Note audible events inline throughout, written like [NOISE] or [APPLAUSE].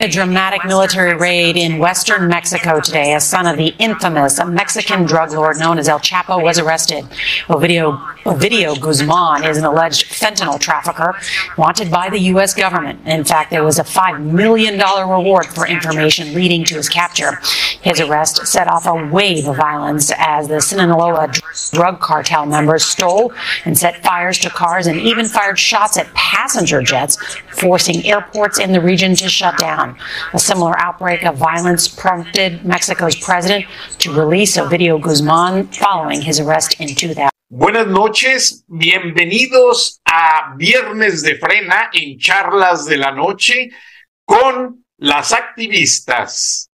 A dramatic military raid in western Mexico today. A son of the infamous Mexican drug lord known as El Chapo was arrested. Ovidio, Ovidio Guzman is an alleged fentanyl trafficker wanted by the U.S. government. In fact, there was a $5 million reward for information leading to his capture. His arrest set off a wave of violence as the Sinaloa drug cartel members stole and set fires to cars and even fired shots at passenger jets, forcing airports in the region to shut down. A similar outbreak of violence prompted Mexico's president to release Ovidio Guzman following his arrest in 2000. Buenas noches, bienvenidos a Viernes de Frena en Charlas de la Noche con las activistas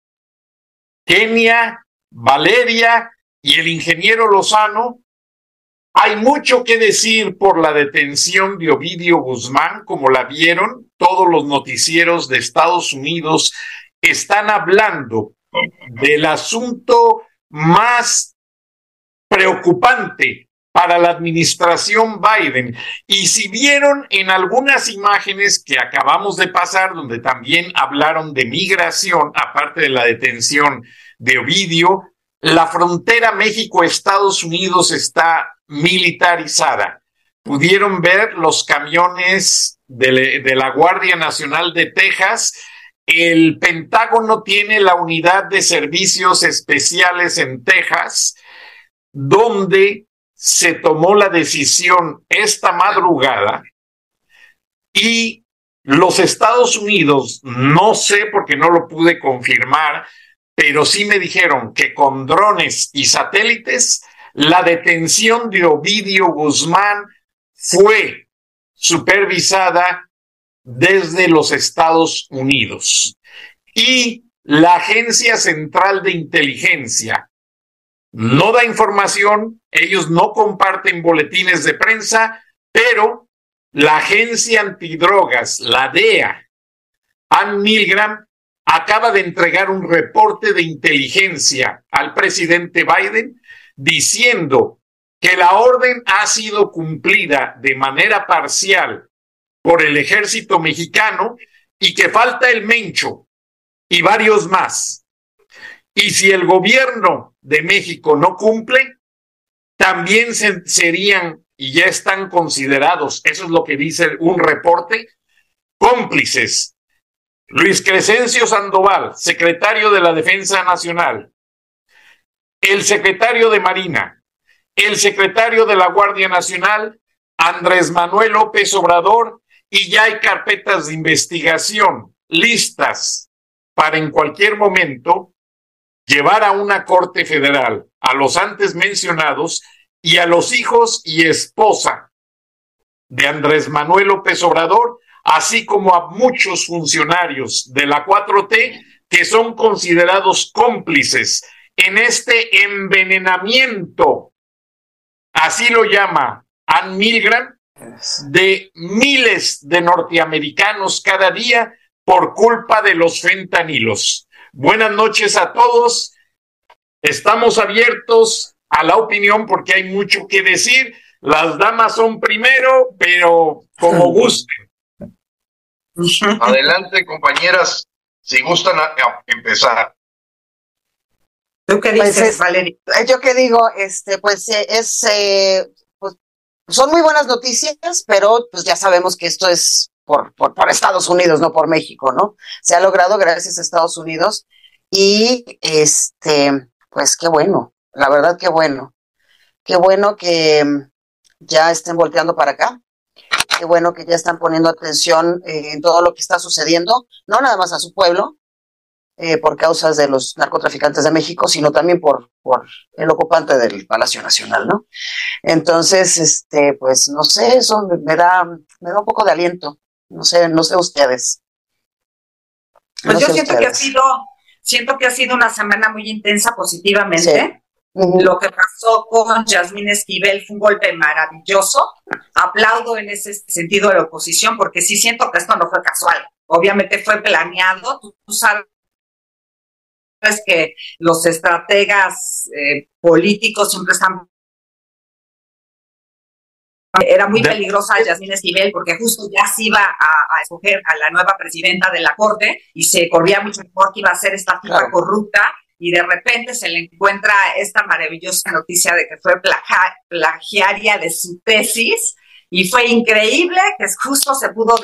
Kenia, Valeria y el ingeniero Lozano hay mucho que decir por la detención de Ovidio Guzmán, como la vieron, todos los noticieros de Estados Unidos están hablando del asunto más preocupante para la administración Biden. Y si vieron en algunas imágenes que acabamos de pasar, donde también hablaron de migración, aparte de la detención de Ovidio, la frontera México-Estados Unidos está militarizada. Pudieron ver los camiones de, la Guardia Nacional de Texas. El Pentágono tiene la unidad de servicios especiales en Texas, donde se tomó la decisión esta madrugada y los Estados Unidos, no sé porque no lo pude confirmar, pero sí me dijeron que con drones y satélites la detención de Ovidio Guzmán fue supervisada desde los Estados Unidos. Y la Agencia Central de Inteligencia no da información, ellos no comparten boletines de prensa, pero la Agencia Antidrogas, la DEA, Ann Milgram, acaba de entregar un reporte de inteligencia al presidente Biden diciendo que la orden ha sido cumplida de manera parcial por el ejército mexicano y que falta el Mencho y varios más. Y si el gobierno de México no cumple, también serían y ya están considerados, eso es lo que dice un reporte, cómplices. Luis Crescencio Sandoval, secretario de la Defensa Nacional, el secretario de Marina, el secretario de la Guardia Nacional, Andrés Manuel López Obrador, y ya hay carpetas de investigación listas para en cualquier momento llevar a una corte federal a los antes mencionados y a los hijos y esposa de Andrés Manuel López Obrador, así como a muchos funcionarios de la 4T que son considerados cómplices en este envenenamiento, así lo llama Ann Milgram, de miles de norteamericanos cada día por culpa de los fentanilos. Buenas noches a todos. Estamos abiertos a la opinión porque hay mucho que decir. Las damas son primero, pero como [LAUGHS] gusten. Adelante, compañeras, si gustan empezar. ¿Tú qué pues dices, Valeria? Eh, yo qué digo, este, pues eh, es, eh, pues, son muy buenas noticias, pero pues ya sabemos que esto es por, por, por, Estados Unidos, no por México, ¿no? Se ha logrado gracias a Estados Unidos y este, pues qué bueno, la verdad qué bueno, qué bueno que mm, ya estén volteando para acá qué bueno que ya están poniendo atención eh, en todo lo que está sucediendo, no nada más a su pueblo, eh, por causas de los narcotraficantes de México, sino también por, por el ocupante del Palacio Nacional, ¿no? Entonces, este, pues no sé, eso me da, me da un poco de aliento. No sé, no sé ustedes. Pues yo siento que ha sido, siento que ha sido una semana muy intensa positivamente. Lo que pasó con Yasmín Esquivel fue un golpe maravilloso. Aplaudo en ese sentido de la oposición porque sí siento que esto no fue casual. Obviamente fue planeado. Tú, sabes que los estrategas eh, políticos siempre están era muy peligrosa Yasmín Esquivel porque justo ya se iba a, escoger a la nueva presidenta de la corte y se corría mucho mejor que iba a ser esta figura corrupta y de repente se le encuentra esta maravillosa noticia de que fue plagiaria de su tesis y fue increíble que justo se pudo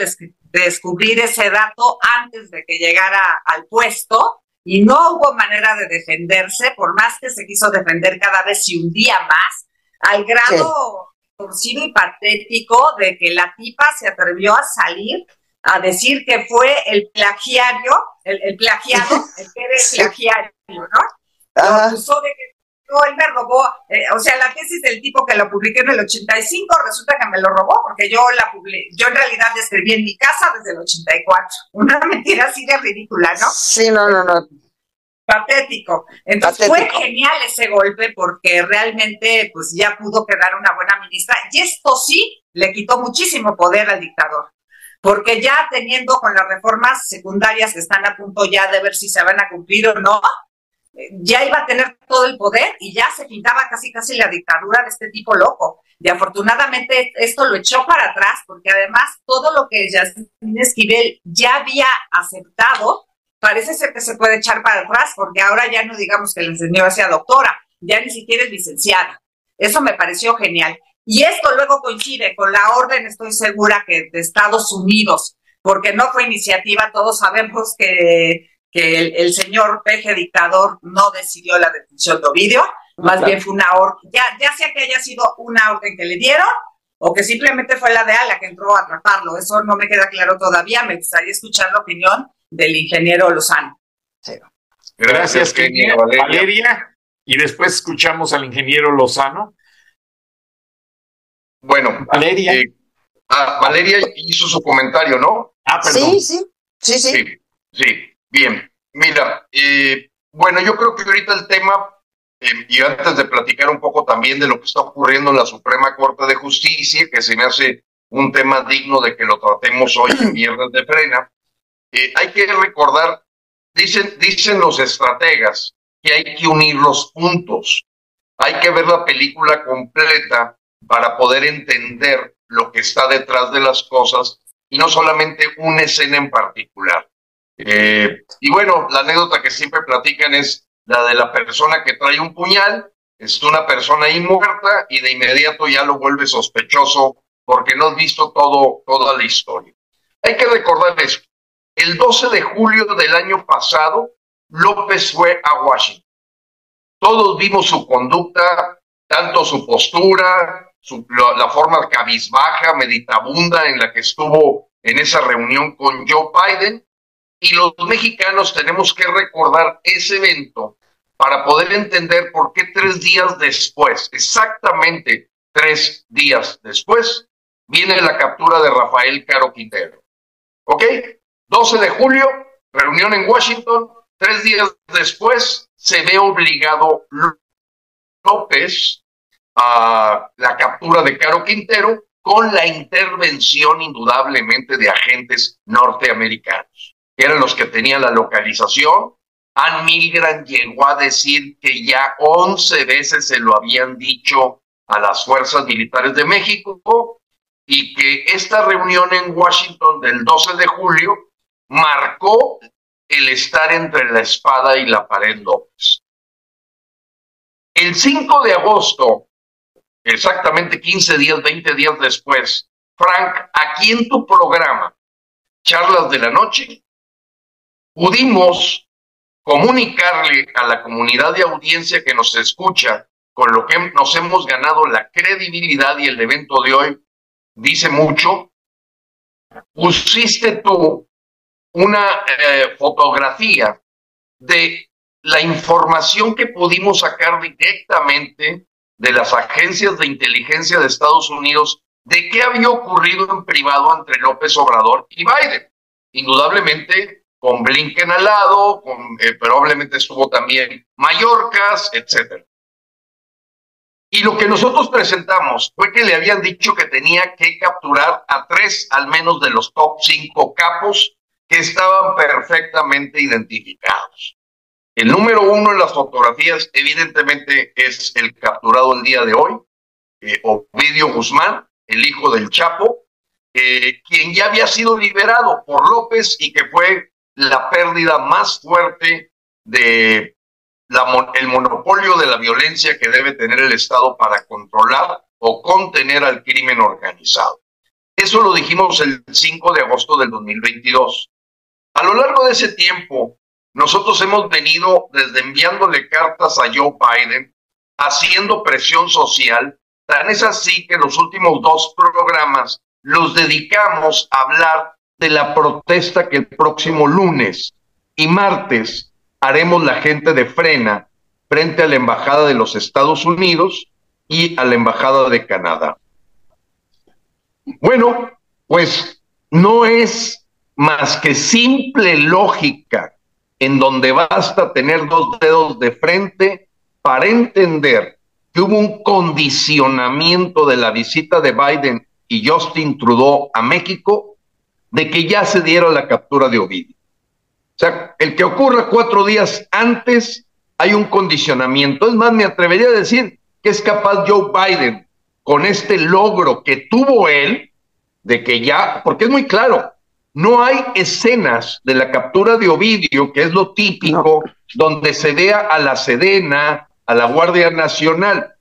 descubrir ese dato antes de que llegara al puesto y no hubo manera de defenderse, por más que se quiso defender cada vez y un día más, al grado torcido y patético de que la tipa se atrevió a salir a decir que fue el plagiario, el, plagiado, el que era el plagiario, ¿no? Lo acusó de que no, él me robó, eh, o sea, la tesis del tipo que lo publiqué en el 85 resulta que me lo robó porque yo la publiqué, yo en realidad la escribí en mi casa desde el 84. [LAUGHS] Una mentira así de ridícula, ¿no? Sí, no, no, no. Patético. Entonces fue genial ese golpe porque realmente pues ya pudo quedar una buena ministra y esto sí le quitó muchísimo poder al dictador porque ya teniendo con las reformas secundarias que están a punto ya de ver si se van a cumplir o no, ya iba a tener todo el poder y ya se pintaba casi casi la dictadura de este tipo loco. Y afortunadamente esto lo echó para atrás porque además todo lo que Yasmín Esquivel ya había aceptado, parece ser que se puede echar para atrás porque ahora ya no digamos que la señora sea doctora, ya ni siquiera es licenciada. Eso me pareció genial. Y esto luego coincide con la orden, estoy segura, que de Estados Unidos, porque no fue iniciativa, todos sabemos que, que el, señor peje dictador no decidió la detención de Ovidio, más bien fue una orden, ya, ya sea que haya sido una orden que le dieron o que simplemente fue la de Ala que entró a atraparlo, eso no me queda claro todavía, me gustaría escuchar la opinión del ingeniero Lozano. Gracias, ingeniero Valeria. Y después escuchamos al ingeniero Lozano. Bueno, Valeria. Eh, ah, Valeria hizo su comentario, ¿no? Ah, perdón. Sí, sí, sí, sí. Sí, bien. Mira, eh, bueno, yo creo que ahorita el tema, eh, y antes de platicar un poco también de lo que está ocurriendo en la Suprema Corte de Justicia, que se me hace un tema digno de que lo tratemos hoy en [CLEARS THROAT] Viernes de Frena, hay que recordar, dicen, dicen los estrategas, que hay que unir los puntos. Hay que ver la película completa para poder entender lo que está detrás de las cosas y no solamente una escena en particular. Eh, y bueno, la anécdota que siempre platican es la de la persona que trae un puñal, es una persona ahí muerta y de inmediato ya lo vuelve sospechoso porque no has visto todo, toda la historia. Hay que recordar esto. El 12 de julio del año pasado, López fue a Washington. Todos vimos su conducta, tanto su postura, la forma cabizbaja, meditabunda en la que estuvo en esa reunión con Joe Biden. Y los mexicanos tenemos que recordar ese evento para poder entender por qué tres días después, exactamente tres días después, viene la captura de Rafael Caro Quintero. ¿Ok? 12 de julio, reunión en Washington. Tres días después, se ve obligado López a la captura de Caro Quintero con la intervención indudablemente de agentes norteamericanos, que eran los que tenían la localización. Ann Milgram llegó a decir que ya 11 veces se lo habían dicho a las fuerzas militares de México y que esta reunión en Washington del 12 de julio marcó el estar entre la espada y la pared López. El 5 de agosto exactamente 15 días, 20 días después, Frank, aquí en tu programa, Charlas de la Noche, pudimos comunicarle a la comunidad de audiencia que nos escucha, con lo que nos hemos ganado la credibilidad y el evento de hoy dice mucho, pusiste tú una eh, fotografía de la información que pudimos sacar directamente de las agencias de inteligencia de Estados Unidos de qué había ocurrido en privado entre López Obrador y Biden. Indudablemente con Blinken al lado, con, eh, probablemente estuvo también Mallorcas, etcétera. Y lo que nosotros presentamos fue que le habían dicho que tenía que capturar a tres al menos de los top cinco capos que estaban perfectamente identificados. El número uno en las fotografías evidentemente es el capturado el día de hoy, eh, Ovidio Guzmán, el hijo del Chapo, eh, quien ya había sido liberado por López y que fue la pérdida más fuerte de el monopolio de la violencia que debe tener el Estado para controlar o contener al crimen organizado. Eso lo dijimos el 5 de agosto del 2022. A lo largo de ese tiempo, nosotros hemos venido desde enviándole cartas a Joe Biden, haciendo presión social, tan es así que los últimos dos programas los dedicamos a hablar de la protesta que el próximo lunes y martes haremos la gente de frena frente a la Embajada de los Estados Unidos y a la Embajada de Canadá. Bueno, pues no es más que simple lógica en donde basta tener dos dedos de frente para entender que hubo un condicionamiento de la visita de Biden y Justin Trudeau a México de que ya se diera la captura de Ovidio. O sea, el que ocurra cuatro días antes, hay un condicionamiento. Es más, me atrevería a decir que es capaz Joe Biden, con este logro que tuvo él, de que ya, porque es muy claro, no hay escenas de la captura de Ovidio, que es lo típico, donde se vea a la Sedena, a la Guardia Nacional.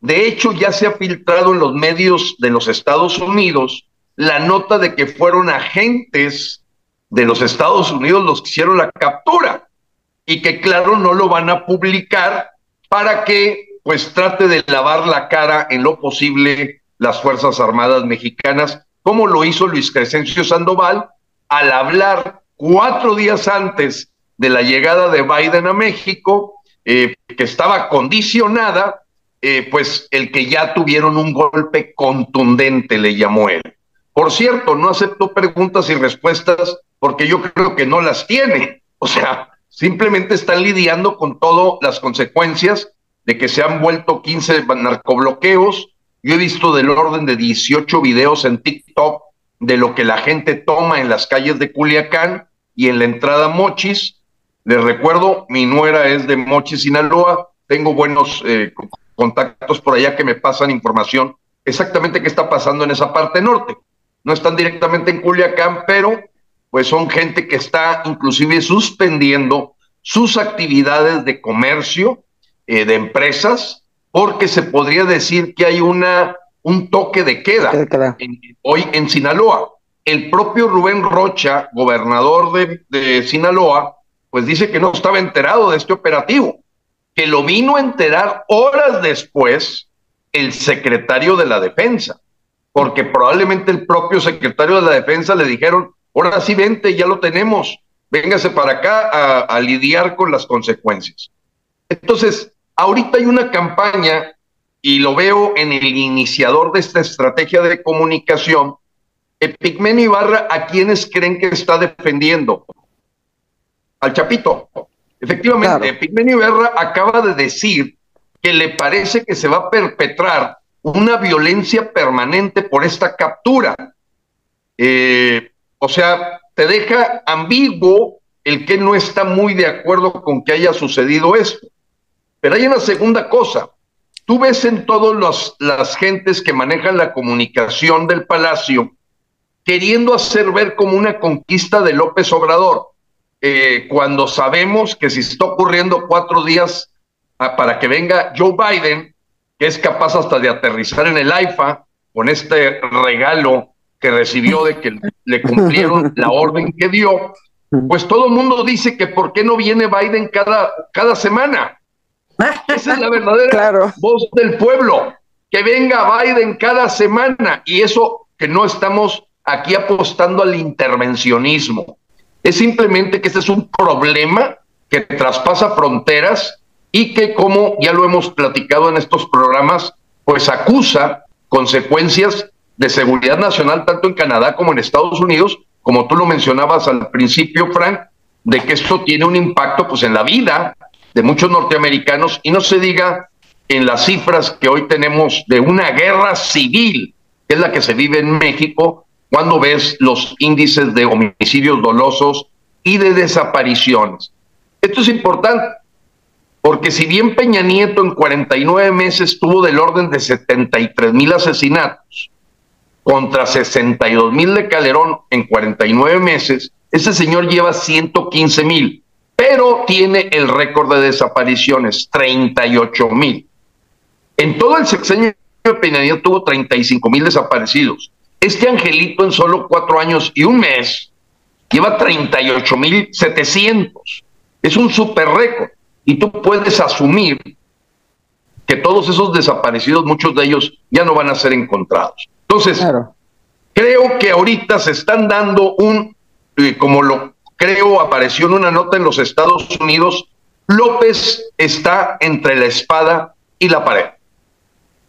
De hecho, ya se ha filtrado en los medios de los Estados Unidos la nota de que fueron agentes de los Estados Unidos los que hicieron la captura y que claro no lo van a publicar para que pues trate de lavar la cara en lo posible las Fuerzas Armadas mexicanas, como lo hizo Luis Crescencio Sandoval al hablar cuatro días antes de la llegada de Biden a México, eh, que estaba condicionada, eh, pues el que ya tuvieron un golpe contundente, le llamó él. Por cierto, no aceptó preguntas y respuestas porque yo creo que no las tiene. O sea, simplemente están lidiando con todas las consecuencias de que se han vuelto 15 narcobloqueos. Yo he visto del orden de 18 videos en TikTok de lo que la gente toma en las calles de Culiacán y en la entrada Mochis. Les recuerdo, mi nuera es de Mochis, Sinaloa. Tengo buenos eh, contactos por allá que me pasan información exactamente qué está pasando en esa parte norte. No están directamente en Culiacán, pero pues son gente que está inclusive suspendiendo sus actividades de comercio, eh, de empresas, porque se podría decir que hay una, un toque de queda hoy en Sinaloa. El propio Rubén Rocha, gobernador de, de Sinaloa, pues dice que no estaba enterado de este operativo, que lo vino a enterar horas después el secretario de la defensa, porque probablemente el propio secretario de la defensa le dijeron, Ahora sí, vente, ya lo tenemos. Véngase para acá a, lidiar con las consecuencias. Entonces, ahorita hay una campaña, y lo veo en el iniciador de esta estrategia de comunicación, Epigmenio Ibarra, ¿a quienes creen que está defendiendo? Al Chapito. Efectivamente, Epigmenio Ibarra acaba de decir que le parece que se va a perpetrar una violencia permanente por esta captura. Eh, o sea, te deja ambiguo el que no está muy de acuerdo con que haya sucedido esto. Pero hay una segunda cosa. Tú ves en todas las gentes que manejan la comunicación del palacio queriendo hacer ver como una conquista de López Obrador, eh, cuando sabemos que si está ocurriendo cuatro días ah, para que venga Joe Biden, que es capaz hasta de aterrizar en el AIFA con este regalo que recibió de que le cumplieron [LAUGHS] la orden que dio, pues todo el mundo dice que por qué no viene Biden cada, cada semana. Esa es la verdadera voz del pueblo, que venga Biden cada semana y eso que no estamos aquí apostando al intervencionismo. Es simplemente que este es un problema que traspasa fronteras y que, como ya lo hemos platicado en estos programas, pues acusa consecuencias de seguridad nacional tanto en Canadá como en Estados Unidos, como tú lo mencionabas al principio, Frank, de que esto tiene un impacto pues en la vida de muchos norteamericanos y no se diga en las cifras que hoy tenemos de una guerra civil, que es la que se vive en México, cuando ves los índices de homicidios dolosos y de desapariciones. Esto es importante, porque si bien Peña Nieto en 49 meses tuvo del orden de 73 mil asesinatos contra 62 mil de Calderón en 49 meses, ese señor lleva 115 mil, pero tiene el récord de desapariciones, 38 mil. En todo el sexenio de Peña Nieto tuvo 35 mil desaparecidos. Este angelito en solo cuatro años y un mes lleva 38 mil 700. Es un super récord. Y tú puedes asumir que todos esos desaparecidos, muchos de ellos ya no van a ser encontrados. Entonces, creo que ahorita se están dando un eh, como lo creo apareció en una nota en los Estados Unidos, López está entre la espada y la pared.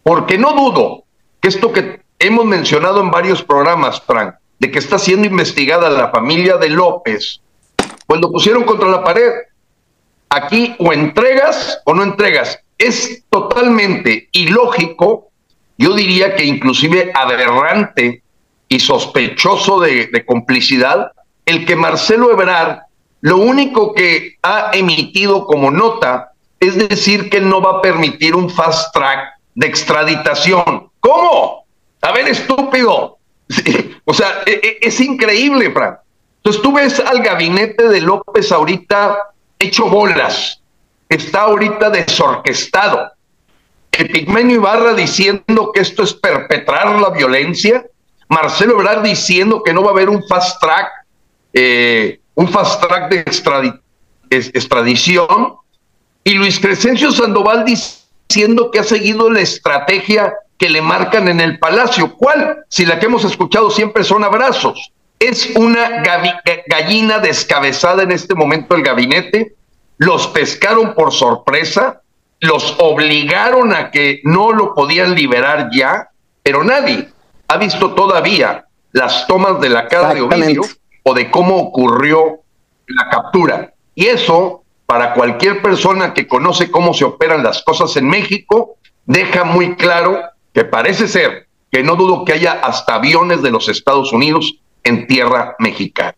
Porque no dudo que esto que hemos mencionado en varios programas, Frank, de que está siendo investigada la familia de López, pues lo pusieron contra la pared. Aquí o entregas o no entregas. Es totalmente ilógico, yo diría que inclusive aberrante y sospechoso de, complicidad, el que Marcelo Ebrard lo único que ha emitido como nota es decir que no va a permitir un fast track de extraditación. ¿Cómo? A ver, estúpido. o sea, e, e, es, increíble, Frank. Entonces tú ves al gabinete de López ahorita hecho bolas. Está ahorita desorquestado. El Ibarra diciendo que esto es perpetrar la violencia. Marcelo Ebrard diciendo que no va a haber un fast track eh, un fast track de extradición, y Luis Crescencio Sandoval diciendo que ha seguido la estrategia que le marcan en el palacio. ¿Cuál? Si la que hemos escuchado siempre son abrazos. Es una gallina descabezada en este momento el gabinete. Los pescaron por sorpresa, los obligaron a que no lo podían liberar ya, pero nadie ha visto todavía las tomas de la cara de Ovidio o de cómo ocurrió la captura. Y eso, para cualquier persona que conoce cómo se operan las cosas en México, deja muy claro que parece ser que no dudo que haya hasta aviones de los Estados Unidos en tierra mexicana,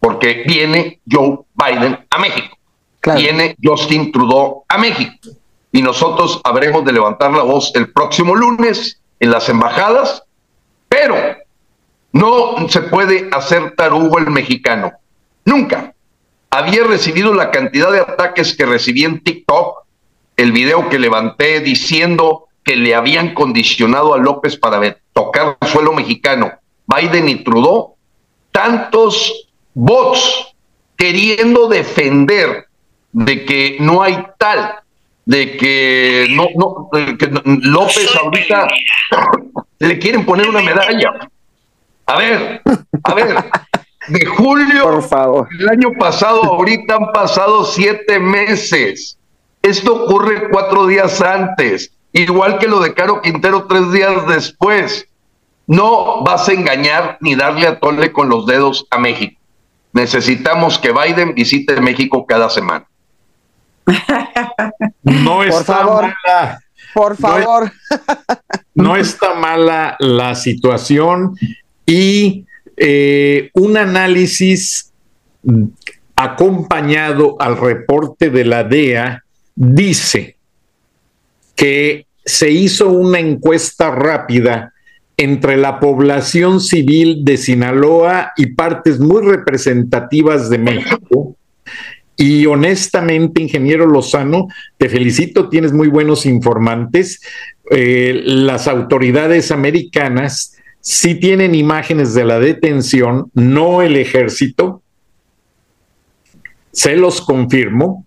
porque viene Joe Biden a México, viene Justin Trudeau a México, y nosotros habremos de levantar la voz el próximo lunes en las embajadas, pero no se puede hacer tarugo el mexicano. Nunca. Había recibido la cantidad de ataques que recibí en TikTok, el video que levanté diciendo que le habían condicionado a López para tocar el suelo mexicano, Biden y Trudeau, tantos bots queriendo defender de que no hay tal, de que no, no, que López ahorita le quieren poner una medalla. A ver, a ver, de julio Por favor. el año pasado, ahorita han pasado siete meses. Esto ocurre cuatro días antes, igual que lo de Caro Quintero tres días después. No vas a engañar ni darle a tole con los dedos a México. Necesitamos que Biden visite México cada semana. No está mala. Por favor. no está mala la situación y eh, un análisis acompañado al reporte de la DEA dice que se hizo una encuesta rápida entre la población civil de Sinaloa y partes muy representativas de México. Y honestamente, ingeniero Lozano, te felicito, tienes muy buenos informantes. Eh, las autoridades americanas sí tienen imágenes de la detención, no el ejército, se los confirmo,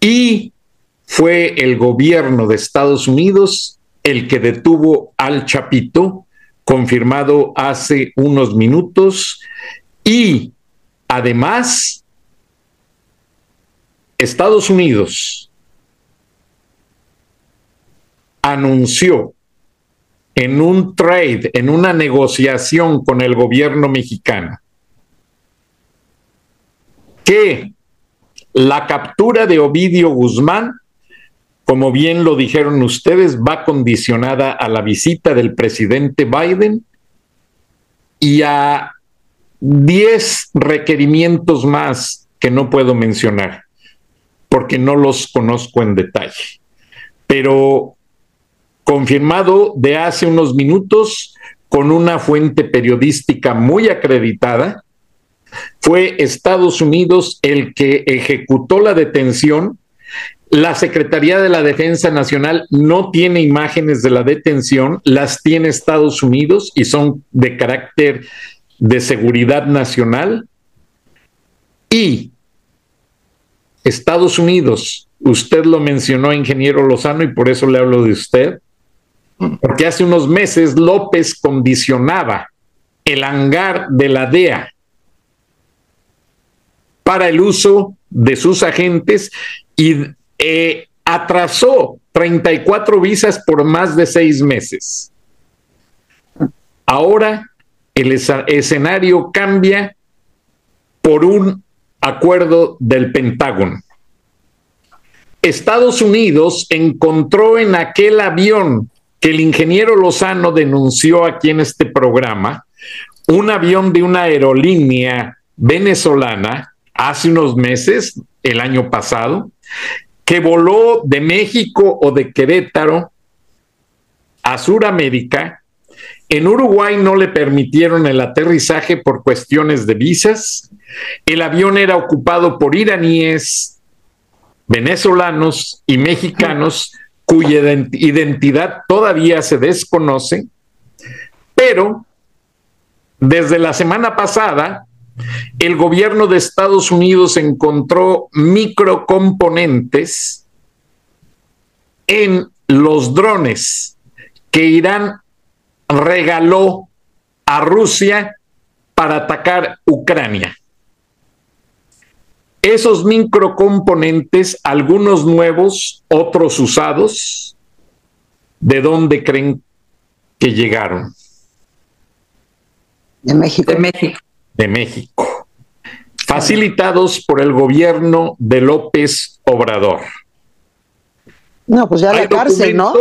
y fue el gobierno de Estados Unidos el que detuvo al Chapito confirmado hace unos minutos y además Estados Unidos anunció en un trade, en una negociación con el gobierno mexicano, que la captura de Ovidio Guzmán, como bien lo dijeron ustedes, va condicionada a la visita del presidente Biden y a 10 requerimientos más que no puedo mencionar porque no los conozco en detalle. Pero confirmado de hace unos minutos con una fuente periodística muy acreditada, fue Estados Unidos el que ejecutó la detención. La Secretaría de la Defensa Nacional no tiene imágenes de la detención, las tiene Estados Unidos y son de carácter de seguridad nacional. Y Estados Unidos, usted lo mencionó, ingeniero Lozano, y por eso le hablo de usted, porque hace unos meses López condicionaba el hangar de la DEA para el uso de sus agentes y eh, atrasó 34 visas por más de seis meses. Ahora el escenario cambia por un acuerdo del Pentágono. Estados Unidos encontró en aquel avión que el ingeniero Lozano denunció aquí en este programa, un avión de una aerolínea venezolana hace unos meses, el año pasado, que voló de México o de Querétaro a Sudamérica. En Uruguay no le permitieron el aterrizaje por cuestiones de visas. El avión era ocupado por iraníes, venezolanos y mexicanos cuya identidad todavía se desconoce, pero desde la semana pasada el gobierno de Estados Unidos encontró microcomponentes en los drones que Irán regaló a Rusia para atacar Ucrania. Esos microcomponentes, algunos nuevos, otros usados, ¿de dónde creen que llegaron? De México. De México de México, facilitados por el gobierno de López Obrador. No, pues ya la cárcel, ¿no?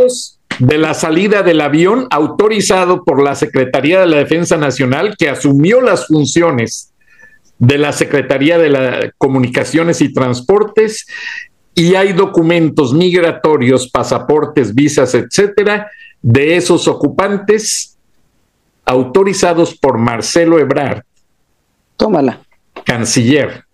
De la salida del avión autorizado por la Secretaría de la Defensa Nacional, que asumió las funciones de la Secretaría de las Comunicaciones y Transportes, y hay documentos migratorios, pasaportes, visas, etcétera, de esos ocupantes autorizados por Marcelo Ebrard, Tómala. Canciller.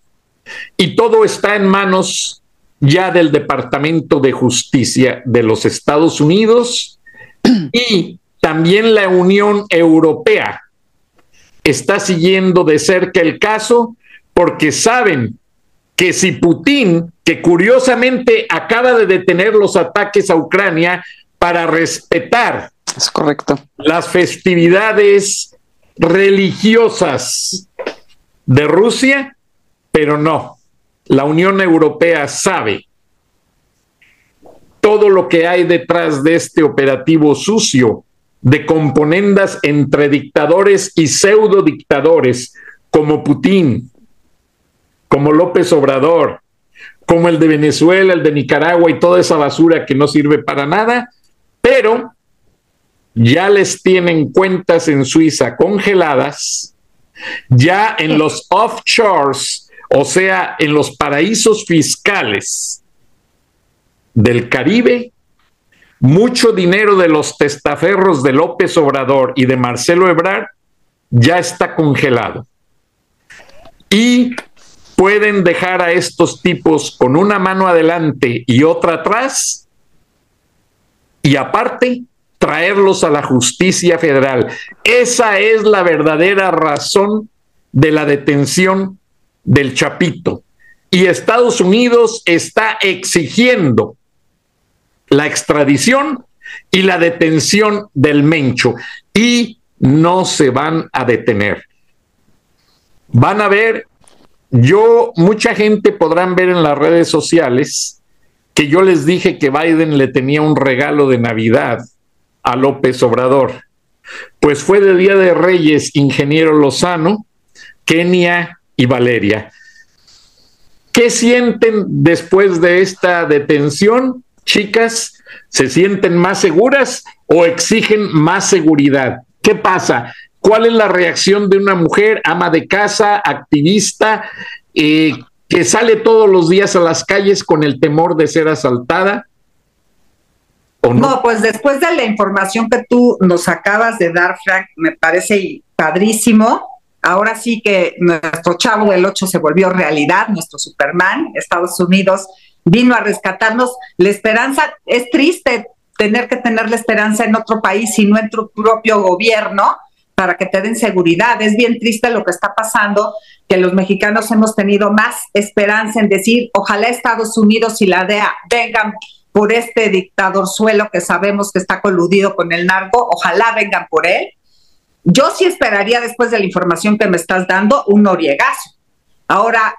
Y todo está en manos ya del Departamento de Justicia de los Estados Unidos [CLEARS THROAT] y también la Unión Europea está siguiendo de cerca el caso porque saben que si Putin, que curiosamente acaba de detener los ataques a Ucrania para respetar es correcto. las festividades religiosas de Rusia, pero no. La Unión Europea sabe todo lo que hay detrás de este operativo sucio de componendas entre dictadores y pseudo dictadores como Putin, como López Obrador, como el de Venezuela, el de Nicaragua y toda esa basura que no sirve para nada, pero ya les tienen cuentas en Suiza congeladas ya en los offshores, o sea, en los paraísos fiscales del Caribe, mucho dinero de los testaferros de López Obrador y de Marcelo Ebrard ya está congelado. Y pueden dejar a estos tipos con una mano adelante y otra atrás. Y aparte, traerlos a la justicia federal. Esa es la verdadera razón de la detención del Chapito. Y Estados Unidos está exigiendo la extradición y la detención del Mencho. Y no se van a detener. Van a ver, yo, mucha gente podrán ver en las redes sociales que yo les dije que Biden le tenía un regalo de Navidad a López Obrador. Pues fue de Día de Reyes, ingeniero Lozano, Kenia y Valeria. ¿Qué sienten después de esta detención, chicas? ¿Se sienten más seguras o exigen más seguridad? ¿Qué pasa? ¿Cuál es la reacción de una mujer, ama de casa, activista, eh, que sale todos los días a las calles con el temor de ser asaltada? ¿O no? no, pues después de la información que tú nos acabas de dar, Frank, me parece padrísimo Ahora sí que nuestro chavo del 8 se volvió realidad, nuestro Superman, Estados Unidos vino a rescatarnos. La esperanza, es triste tener que tener la esperanza en otro país y no en tu propio gobierno para que te den seguridad. Es bien triste lo que está pasando, que los mexicanos hemos tenido más esperanza en decir, ojalá Estados Unidos y la DEA vengan por este dictador suelo que sabemos que está coludido con el narco, ojalá vengan por él yo sí esperaría, después de la información que me estás dando, un noriegazo. Ahora,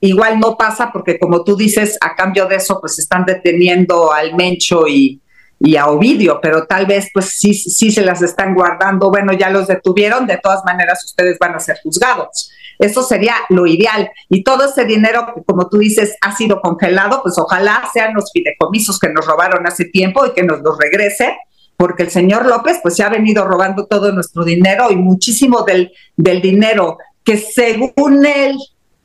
igual no pasa porque, como tú dices, a cambio de eso, pues están deteniendo al Mencho y, y a Ovidio, pero tal vez pues sí, sí se las están guardando. Bueno, ya los detuvieron, de todas maneras ustedes van a ser juzgados. Eso sería lo ideal. Y todo ese dinero como tú dices, ha sido congelado, pues ojalá sean los fideicomisos que nos robaron hace tiempo y que nos los regrese porque el señor López pues se ha venido robando todo nuestro dinero y muchísimo del, del dinero que según él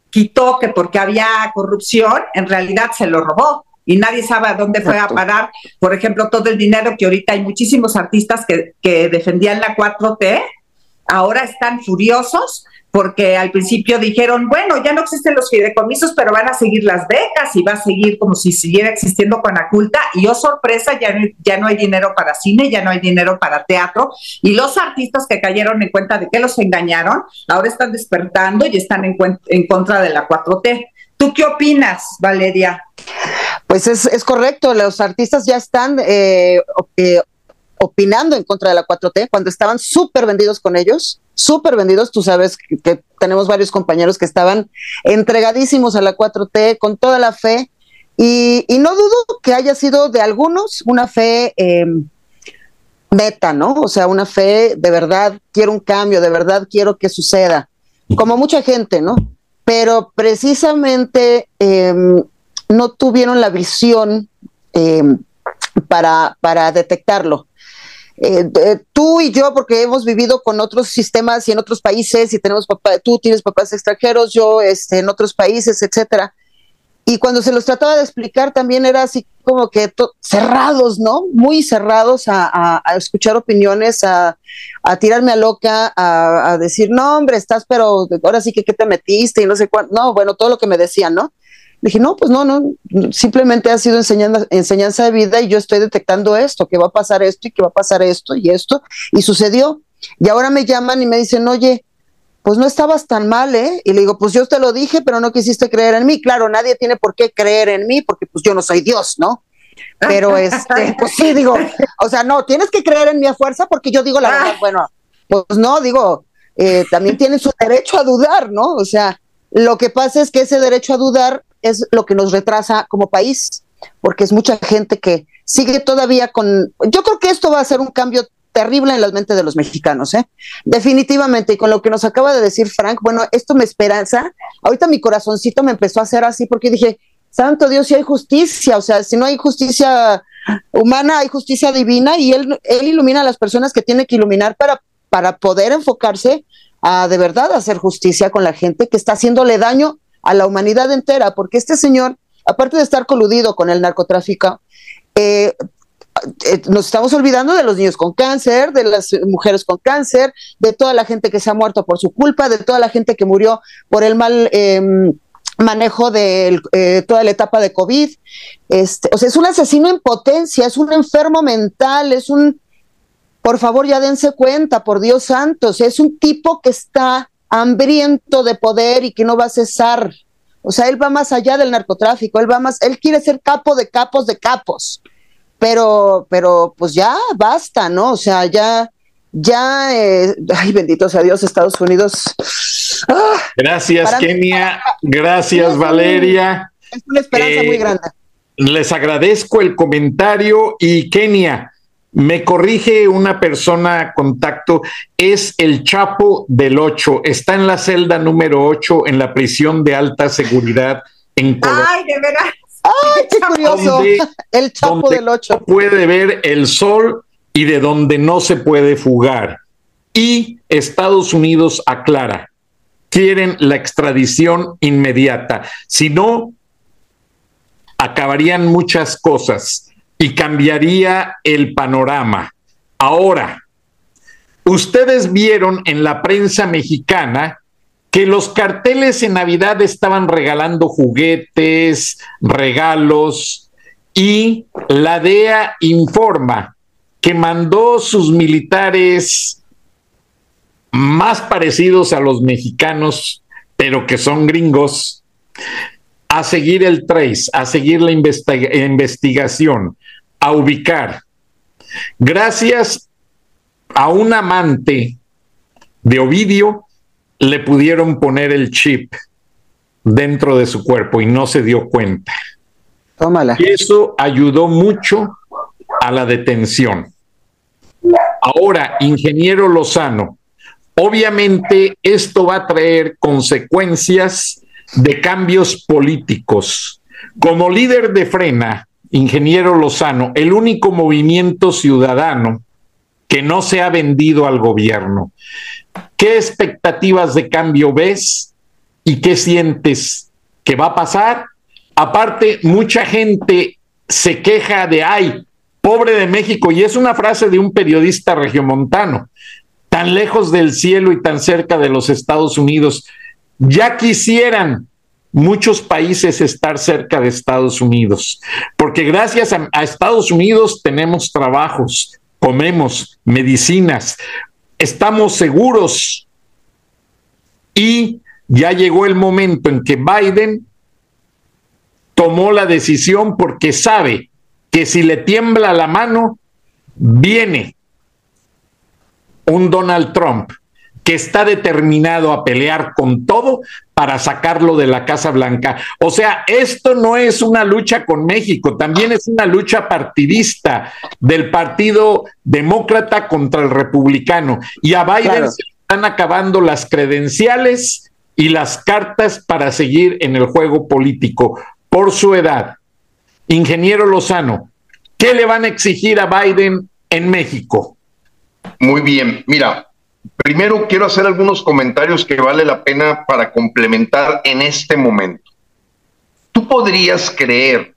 quitó que porque había corrupción, en realidad se lo robó y nadie sabe a dónde fue a parar, por ejemplo, todo el dinero que ahorita hay muchísimos artistas que, que defendían la 4T, ahora están furiosos porque al principio dijeron, bueno, ya no existen los fideicomisos, pero van a seguir las becas y va a seguir como si siguiera existiendo con culta Y oh sorpresa, ya no, ya no hay dinero para cine, ya no hay dinero para teatro. Y los artistas que cayeron en cuenta de que los engañaron, ahora están despertando y están en, en contra de la 4T. ¿Tú qué opinas, Valeria? Pues es, es correcto, los artistas ya están eh, eh, opinando en contra de la 4T cuando estaban súper vendidos con ellos, súper vendidos. Tú sabes que, tenemos varios compañeros que estaban entregadísimos a la 4T con toda la fe y, no dudo que haya sido de algunos una fe eh, meta, ¿no? O sea, una fe de verdad, quiero un cambio, de verdad quiero que suceda, como mucha gente, ¿no? Pero precisamente em, no tuvieron la visión em, para, para detectarlo. Eh, tú y yo, porque hemos vivido con otros sistemas y en otros países, y tenemos papá, tú tienes papás extranjeros, yo este, en otros países, etcétera. Y cuando se los trataba de explicar también era así como que cerrados, ¿no? Muy cerrados a, escuchar opiniones, a, tirarme a loca, a, decir, no, hombre, estás, pero ahora sí que, ¿qué te metiste? Y no sé cuánto. No, bueno, todo lo que me decían, ¿no? Dije, no, pues no, no, simplemente ha sido enseñanza, enseñanza de vida y yo estoy detectando esto, que va a pasar esto y que va a pasar esto y esto, y sucedió. Y ahora me llaman y me dicen, oye, pues no estabas tan mal, ¿eh? Y le digo, pues yo te lo dije, pero no quisiste creer en mí. Claro, nadie tiene por qué creer en mí porque pues yo no soy Dios, ¿no? Pero [LAUGHS] este, pues sí, digo, o sea, no, tienes que creer en mi fuerza porque yo digo la verdad, bueno, pues no, digo, eh, también tienen su derecho a dudar, ¿no? O sea, lo que pasa es que ese derecho a dudar es lo que nos retrasa como país, porque es mucha gente que sigue todavía con... Yo creo que esto va a ser un cambio terrible en la mente de los mexicanos, ¿eh? Definitivamente, y con lo que nos acaba de decir Frank, bueno, esto me esperanza. Ahorita mi corazoncito me empezó a hacer así porque dije, santo Dios, si hay justicia, o sea, si no hay justicia humana, hay justicia divina y él, él ilumina a las personas que tiene que iluminar para, para poder enfocarse a de verdad hacer justicia con la gente que está haciéndole daño a la humanidad entera, porque este señor, aparte de estar coludido con el narcotráfico, eh, eh, nos estamos olvidando de los niños con cáncer, de las mujeres con cáncer, de toda la gente que se ha muerto por su culpa, de toda la gente que murió por el mal em, manejo de eh, toda la etapa de COVID. Este, o sea, es un asesino en potencia, es un enfermo mental, es un, por favor ya dense cuenta, por Dios santo, es un tipo que está hambriento de poder y que no va a cesar. O sea, él va más allá del narcotráfico, él va más, él quiere ser capo de capos de capos. Pero, pero pues ya basta, ¿no? O sea, ya ya, eh, ay, bendito sea Dios, Estados Unidos. Ah, gracias, Kenia. Gracias, Valeria. Es una esperanza muy eh, grande. Les agradezco el comentario y Kenia, me corrige una persona contacto, es el Chapo del 8, está en la celda número 8 en la prisión de alta seguridad en Colombia. Ay, de veras. Ay, qué curioso. el Chapo del 8. Puede ver el sol y de donde no se puede fugar. Y Estados Unidos aclara, quieren la extradición inmediata. Si no, acabarían muchas cosas y cambiaría el panorama. Ahora, ustedes vieron en la prensa mexicana que los carteles en Navidad estaban regalando juguetes, regalos, y la DEA informa que mandó sus militares más parecidos a los mexicanos, pero que son gringos, a seguir el trace, a seguir la investigación, a ubicar. Gracias a un amante de Ovidio, le pudieron poner el chip dentro de su cuerpo y no se dio cuenta. Tómala. Y eso ayudó mucho a la detención. Ahora, ingeniero Lozano, obviamente esto va a traer consecuencias de cambios políticos. Como líder de Frena, ingeniero Lozano, el único movimiento ciudadano que no se ha vendido al gobierno. ¿Qué expectativas de cambio ves y qué sientes que va a pasar? Aparte, mucha gente se queja de, ay, pobre de México, y es una frase de un periodista regiomontano, tan lejos del cielo y tan cerca de los Estados Unidos. Ya quisieran muchos países estar cerca de Estados Unidos, porque gracias a, Estados Unidos tenemos trabajos, comemos medicinas, estamos seguros. Y ya llegó el momento en que Biden tomó la decisión porque sabe que si le tiembla la mano, viene un Donald Trump que está determinado a pelear con todo para sacarlo de la Casa Blanca. O sea, esto no es una lucha con México, también es una lucha partidista del Partido Demócrata contra el Republicano. Y a Biden se están acabando las credenciales y las cartas para seguir en el juego político por su edad. Ingeniero Lozano, ¿qué le van a exigir a Biden en México? Muy bien, mira, primero quiero hacer algunos comentarios que vale la pena para complementar en este momento. ¿Tú podrías creer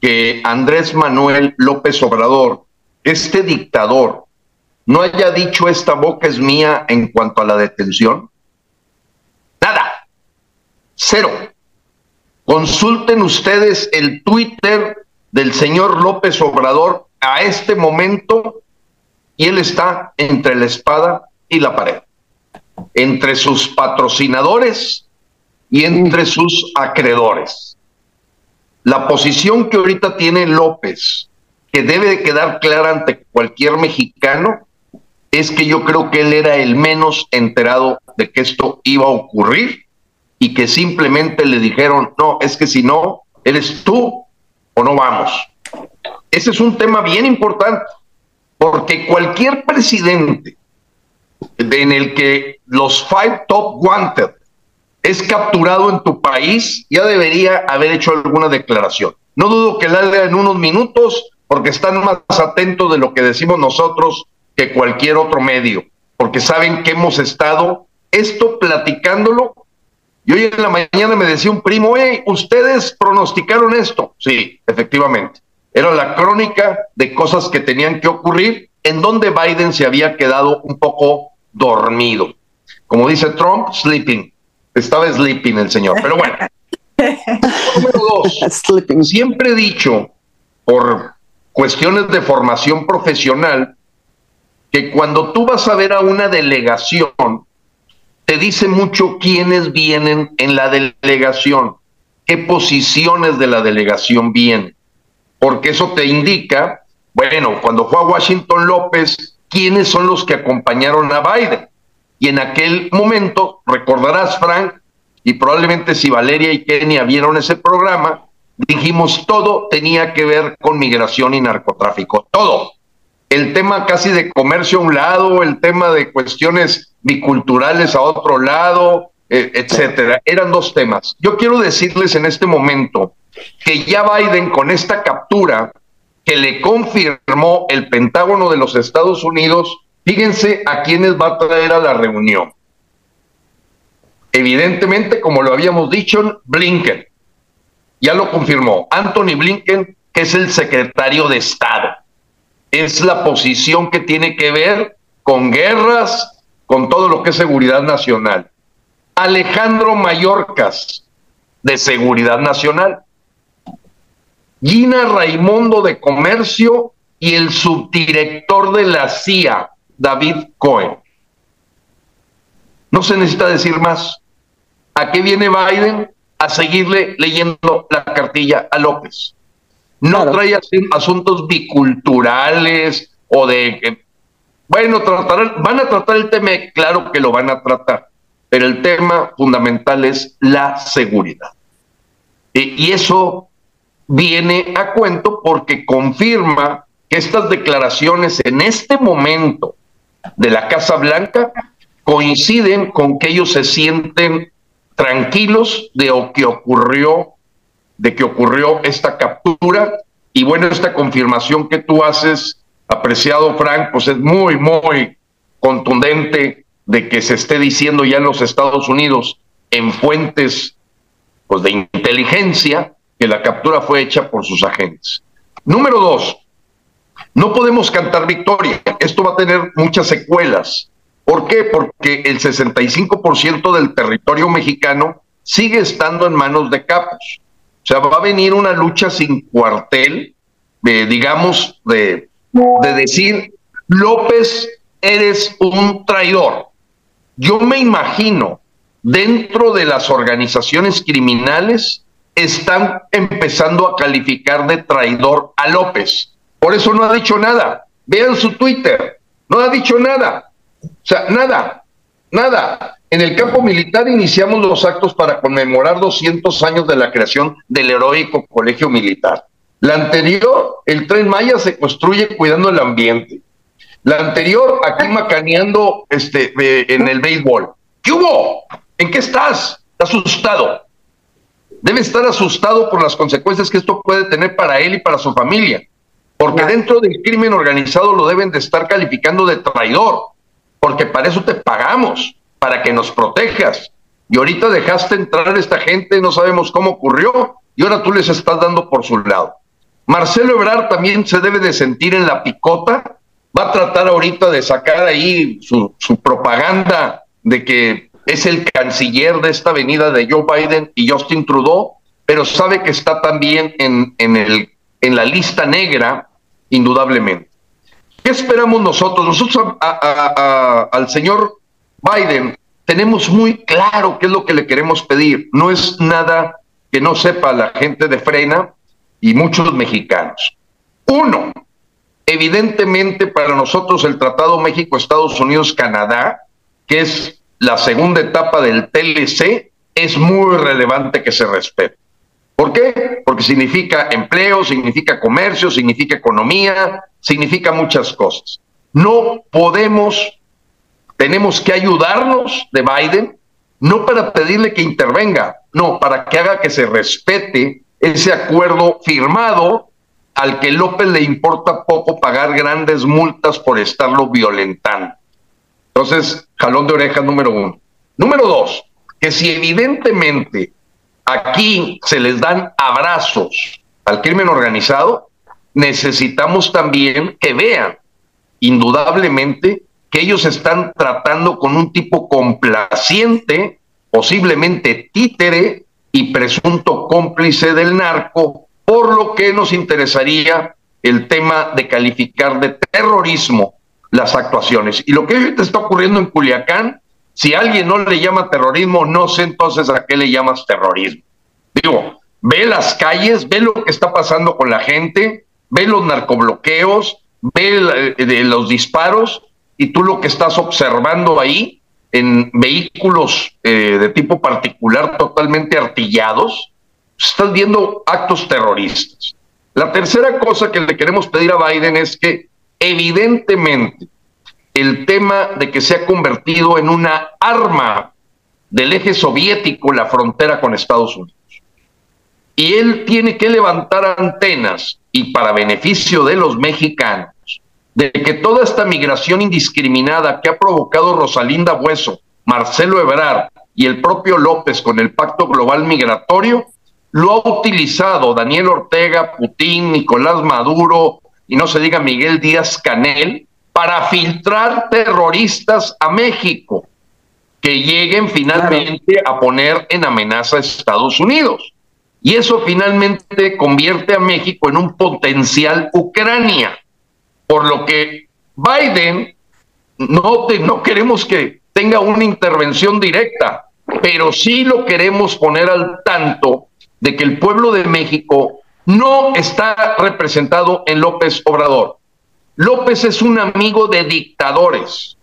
que Andrés Manuel López Obrador, este dictador, no haya dicho esta boca es mía en cuanto a la detención? Nada. Cero. Consulten ustedes el Twitter del señor López Obrador a este momento y él está entre la espada y la pared, entre sus patrocinadores y entre sus acreedores. La posición que ahorita tiene López, que debe de quedar clara ante cualquier mexicano, es que yo creo que él era el menos enterado de que esto iba a ocurrir y que simplemente le dijeron, no, es que si no, eres tú o no vamos. Ese es un tema bien importante, porque cualquier presidente en el que los five top wanted es capturado en tu país, ya debería haber hecho alguna declaración. No dudo que la haga en unos minutos, porque están más atentos de lo que decimos nosotros que cualquier otro medio, porque saben que hemos estado esto platicándolo y hoy en la mañana me decía un primo, hey, ustedes pronosticaron esto. Sí, efectivamente. Era la crónica de cosas que tenían que ocurrir en donde Biden se había quedado un poco dormido. Como dice Trump, sleeping. Estaba sleeping el señor. Pero bueno. Número dos. [LAUGHS] Siempre he dicho, por cuestiones de formación profesional, que cuando tú vas a ver a una delegación, te dice mucho quiénes vienen en la delegación, qué posiciones de la delegación vienen, porque eso te indica, bueno, cuando fue a Washington López, quiénes son los que acompañaron a Biden. Y en aquel momento, recordarás, Frank, y probablemente si Valeria y Kenia vieron ese programa, dijimos todo tenía que ver con migración y narcotráfico, todo. El tema casi de comercio a un lado, el tema de cuestiones biculturales a otro lado, eh, etcétera. Eran dos temas. Yo quiero decirles en este momento que ya Biden con esta captura que le confirmó el Pentágono de los Estados Unidos, fíjense a quienes va a traer a la reunión. Evidentemente, como lo habíamos dicho, Blinken. Ya lo confirmó. Anthony Blinken, que es el secretario de Estado. Es la posición que tiene que ver con guerras, con todo lo que es seguridad nacional. Alejandro Mayorkas, de Seguridad Nacional. Gina Raimondo de Comercio y el subdirector de la CIA, David Cohen. No se necesita decir más. ¿A qué viene Biden? A seguirle leyendo la cartilla a López. No trae asuntos biculturales o de... Bueno, tratarán, van a tratar el tema, claro que lo van a tratar, pero el tema fundamental es la seguridad. y eso viene a cuento porque confirma que estas declaraciones en este momento de la Casa Blanca coinciden con que ellos se sienten tranquilos de lo que ocurrió, de que ocurrió esta captura. Y bueno, esta confirmación que tú haces, apreciado Frank, pues es muy, muy contundente de que se esté diciendo ya en los Estados Unidos en fuentes pues, de inteligencia que la captura fue hecha por sus agentes. Número dos, no podemos cantar victoria. Esto va a tener muchas secuelas. ¿Por qué? Porque el 65% del territorio mexicano sigue estando en manos de capos. O sea, va a venir una lucha sin cuartel, de, digamos, de, de decir, López, eres un traidor. Yo me imagino, dentro de las organizaciones criminales, están empezando a calificar de traidor a López. Por eso no ha dicho nada. Vean su Twitter. No ha dicho nada. O sea, nada, nada. En el campo militar iniciamos los actos para conmemorar 200 años de la creación del heroico colegio militar. La anterior, el tren Maya se construye cuidando el ambiente. La anterior, aquí macaneando este, en el béisbol. ¿Qué hubo? ¿En qué estás? asustado? Debe estar asustado por las consecuencias que esto puede tener para él y para su familia. Porque dentro del crimen organizado lo deben de estar calificando de traidor porque para eso te pagamos, para que nos protejas. Y ahorita dejaste entrar a esta gente, no sabemos cómo ocurrió, y ahora tú les estás dando por su lado. Marcelo Ebrard también se debe de sentir en la picota, va a tratar ahorita de sacar ahí su, propaganda de que es el canciller de esta avenida de Joe Biden y Justin Trudeau, pero sabe que está también en, en, el, en la lista negra, indudablemente. ¿Qué esperamos nosotros? Nosotros al señor Biden tenemos muy claro qué es lo que le queremos pedir. No es nada que no sepa la gente de Frena y muchos mexicanos. Uno, evidentemente para nosotros el Tratado México-Estados Unidos-Canadá, que es la segunda etapa del TLC, es muy relevante que se respete. ¿Por qué? Porque significa empleo, significa comercio, significa economía, significa muchas cosas. No podemos, tenemos que ayudarnos de Biden, no para pedirle que intervenga, no, para que haga que se respete ese acuerdo firmado al que López le importa poco pagar grandes multas por estarlo violentando. Entonces, jalón de oreja número uno. Número dos, que si evidentemente aquí se les dan abrazos al crimen organizado, necesitamos también que vean, indudablemente, que ellos están tratando con un tipo complaciente, posiblemente títere y presunto cómplice del narco, por lo que nos interesaría el tema de calificar de terrorismo las actuaciones. Y lo que ahorita está ocurriendo en Culiacán si alguien no le llama terrorismo, no sé entonces a qué le llamas terrorismo. Digo, ve las calles, ve lo que está pasando con la gente, ve los narcobloqueos, ve de los disparos y tú lo que estás observando ahí en vehículos eh, de tipo particular totalmente artillados, estás viendo actos terroristas. La tercera cosa que le queremos pedir a Biden es que evidentemente el tema de que se ha convertido en una arma del eje soviético la frontera con Estados Unidos. Y él tiene que levantar antenas y para beneficio de los mexicanos, de que toda esta migración indiscriminada que ha provocado Rosalinda Bueso, Marcelo Ebrard y el propio López con el Pacto Global Migratorio, lo ha utilizado Daniel Ortega, Putin, Nicolás Maduro y no se diga Miguel Díaz Canel para filtrar terroristas a México que lleguen finalmente a poner en amenaza a Estados Unidos. Y eso finalmente convierte a México en un potencial Ucrania. Por lo que Biden no, no queremos que tenga una intervención directa, pero sí lo queremos poner al tanto de que el pueblo de México no está representado en López Obrador. López es un amigo de dictadores.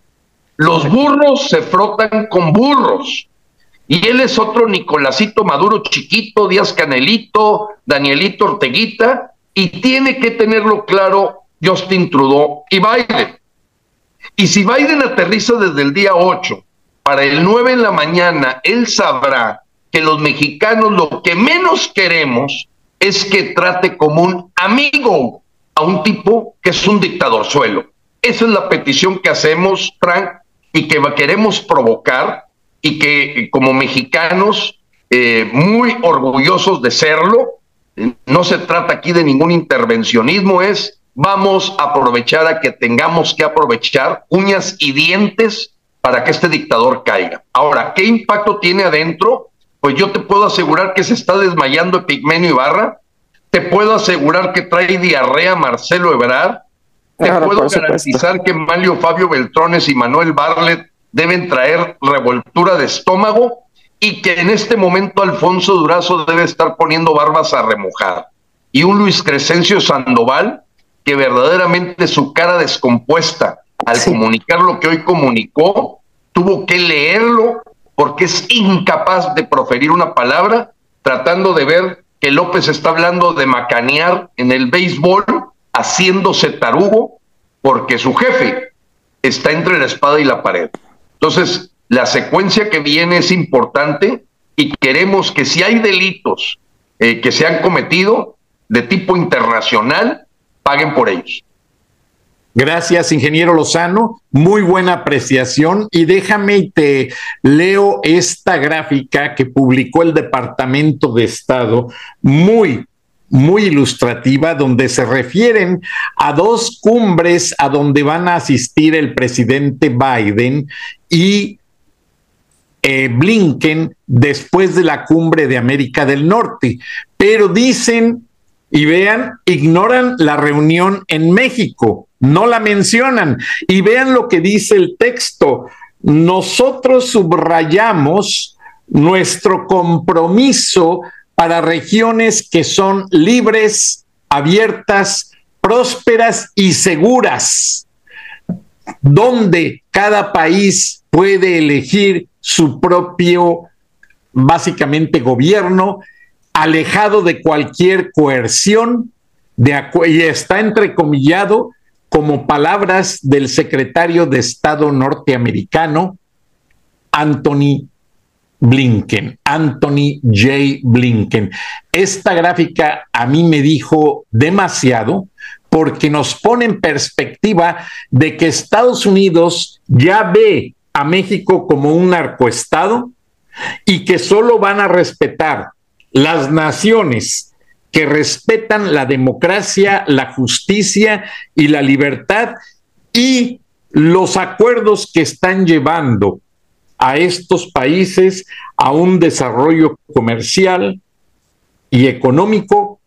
Los burros se frotan con burros. Y él es otro Nicolásito Maduro chiquito, Díaz Canelito, Danielito Orteguita, y tiene que tenerlo claro Justin Trudeau y Biden. Y si Biden aterriza desde el día 8 para el 9 en la mañana, él sabrá que los mexicanos lo que menos queremos es que trate como un amigo a un tipo que es un dictador suelo. Esa es la petición que hacemos, Frank, y que queremos provocar y que como mexicanos eh, muy orgullosos de serlo, no se trata aquí de ningún intervencionismo, es vamos a aprovechar a que tengamos que aprovechar uñas y dientes para que este dictador caiga. Ahora, ¿qué impacto tiene adentro? Pues yo te puedo asegurar que se está desmayando Epigmenio Ibarra, te puedo asegurar que trae diarrea Marcelo Ebrard, te puedo garantizar que Mario Fabio Beltrones y Manuel Barlet deben traer revoltura de estómago y que en este momento Alfonso Durazo debe estar poniendo barbas a remojar. Y un Luis Crescencio Sandoval que verdaderamente su cara descompuesta al comunicar lo que hoy comunicó, tuvo que leerlo porque es incapaz de proferir una palabra, tratando de ver que López está hablando de macanear en el béisbol, haciéndose tarugo, porque su jefe está entre la espada y la pared. Entonces, la secuencia que viene es importante y queremos que si hay delitos eh, que se han cometido de tipo internacional, paguen por ellos. Gracias, ingeniero Lozano. Muy buena apreciación. Y déjame te leo esta gráfica que publicó el Departamento de Estado, muy, muy ilustrativa, donde se refieren a dos cumbres a donde van a asistir el presidente Biden y eh, Blinken después de la cumbre de América del Norte. Pero dicen, y vean, ignoran la reunión en México no la mencionan. Y vean lo que dice el texto. Nosotros subrayamos nuestro compromiso para regiones que son libres, abiertas, prósperas y seguras, donde cada país puede elegir su propio, básicamente, gobierno, alejado de cualquier coerción, de y está entrecomillado como palabras del secretario de Estado norteamericano, Anthony Blinken, Anthony J. Blinken. Esta gráfica a mí me dijo demasiado porque nos pone en perspectiva de que Estados Unidos ya ve a México como un narcoestado y que solo van a respetar las naciones que respetan la democracia, la justicia y la libertad y los acuerdos que están llevando a estos países a un desarrollo comercial y económico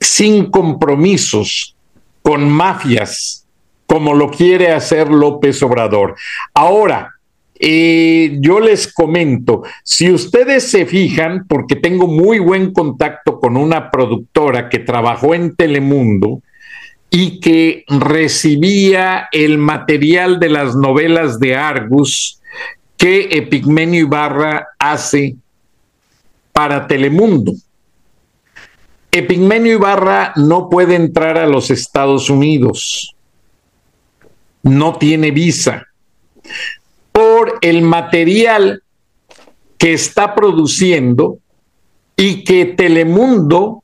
sin compromisos con mafias, como lo quiere hacer López Obrador. Ahora, eh, yo les comento, si ustedes se fijan, porque tengo muy buen contacto con una productora que trabajó en Telemundo, y que recibía el material de las novelas de Argus que Epigmenio Ibarra hace para Telemundo. Epigmenio Ibarra no puede entrar a los Estados Unidos, no tiene visa, el material que está produciendo y que Telemundo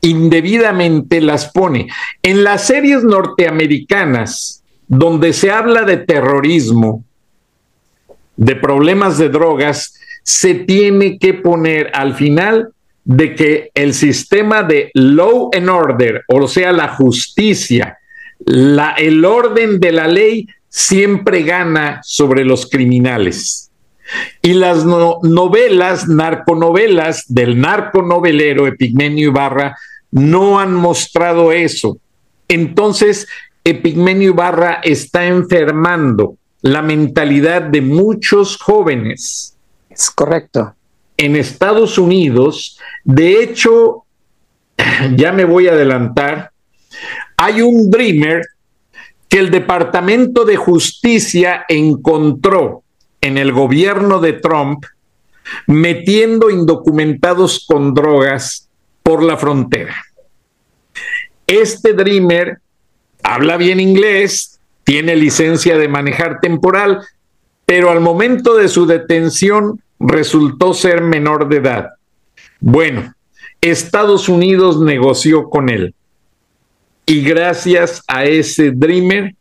indebidamente las pone. En las series norteamericanas, donde se habla de terrorismo, de problemas de drogas, se tiene que poner al final de que el sistema de law and order, o sea, la justicia, la, el orden de la ley, siempre gana sobre los criminales. Y las novelas, narconovelas del narconovelero Epigmenio Ibarra no han mostrado eso. Entonces, Epigmenio Ibarra está enfermando la mentalidad de muchos jóvenes. Es correcto. En Estados Unidos, de hecho, [CLEARS THROAT] ya me voy a adelantar, hay un dreamer que el Departamento de Justicia encontró en el gobierno de Trump metiendo indocumentados con drogas por la frontera. Este Dreamer habla bien inglés, tiene licencia de manejar temporal, pero al momento de su detención resultó ser menor de edad. Bueno, Estados Unidos negoció con él. Y gracias a ese Dreamer,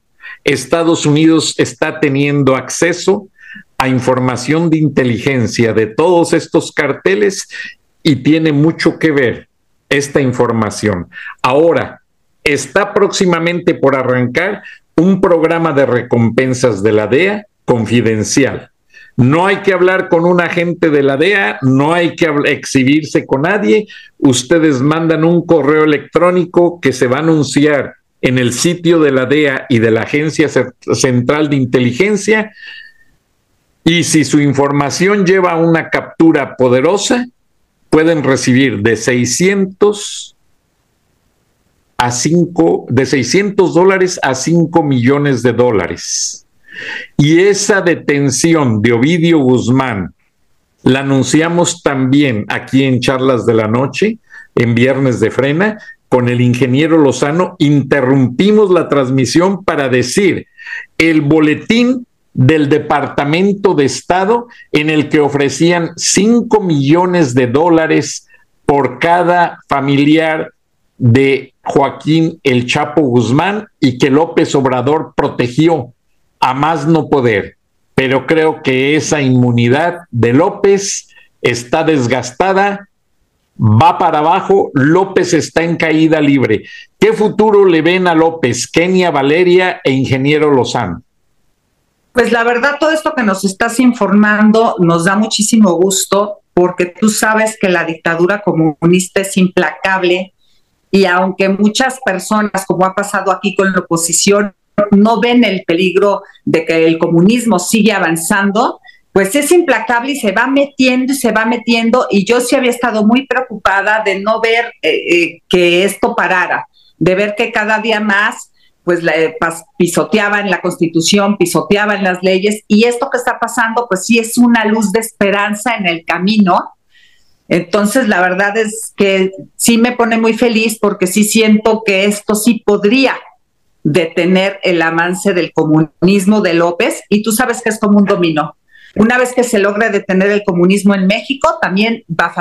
Estados Unidos está teniendo acceso a información de inteligencia de todos estos carteles y tiene mucho que ver esta información. Ahora, está próximamente por arrancar un programa de recompensas de la DEA confidencial. No hay que hablar con un agente de la DEA, no hay que exhibirse con nadie. Ustedes mandan un correo electrónico que se va a anunciar en el sitio de la DEA y de la Agencia Central de Inteligencia. Y si su información lleva una captura poderosa, pueden recibir de 600 a 5, de 600 dólares a 5 millones de dólares. Y esa detención de Ovidio Guzmán la anunciamos también aquí en Charlas de la Noche, en Viernes de Frena, con el ingeniero Lozano. Interrumpimos la transmisión para decir el boletín del Departamento de Estado en el que ofrecían 5 millones de dólares por cada familiar de Joaquín El Chapo Guzmán y que López Obrador protegió a más no poder. Pero creo que esa inmunidad de López está desgastada, va para abajo, López está en caída libre. ¿Qué futuro le ven a López, Kenia Valeria e Ingeniero Lozano? Pues la verdad, todo esto que nos estás informando nos da muchísimo gusto porque tú sabes que la dictadura comunista es implacable y aunque muchas personas, como ha pasado aquí con la oposición, no ven el peligro de que el comunismo sigue avanzando, pues es implacable y se va metiendo y se va metiendo y yo sí había estado muy preocupada de no ver eh, eh, que esto parara, de ver que cada día más pues eh, pisoteaban la constitución, pisoteaban las leyes y esto que está pasando pues sí es una luz de esperanza en el camino. Entonces la verdad es que sí me pone muy feliz porque sí siento que esto sí podría detener el avance del comunismo de López y tú sabes que es como un dominó. Una vez que se logre detener el comunismo en México, también va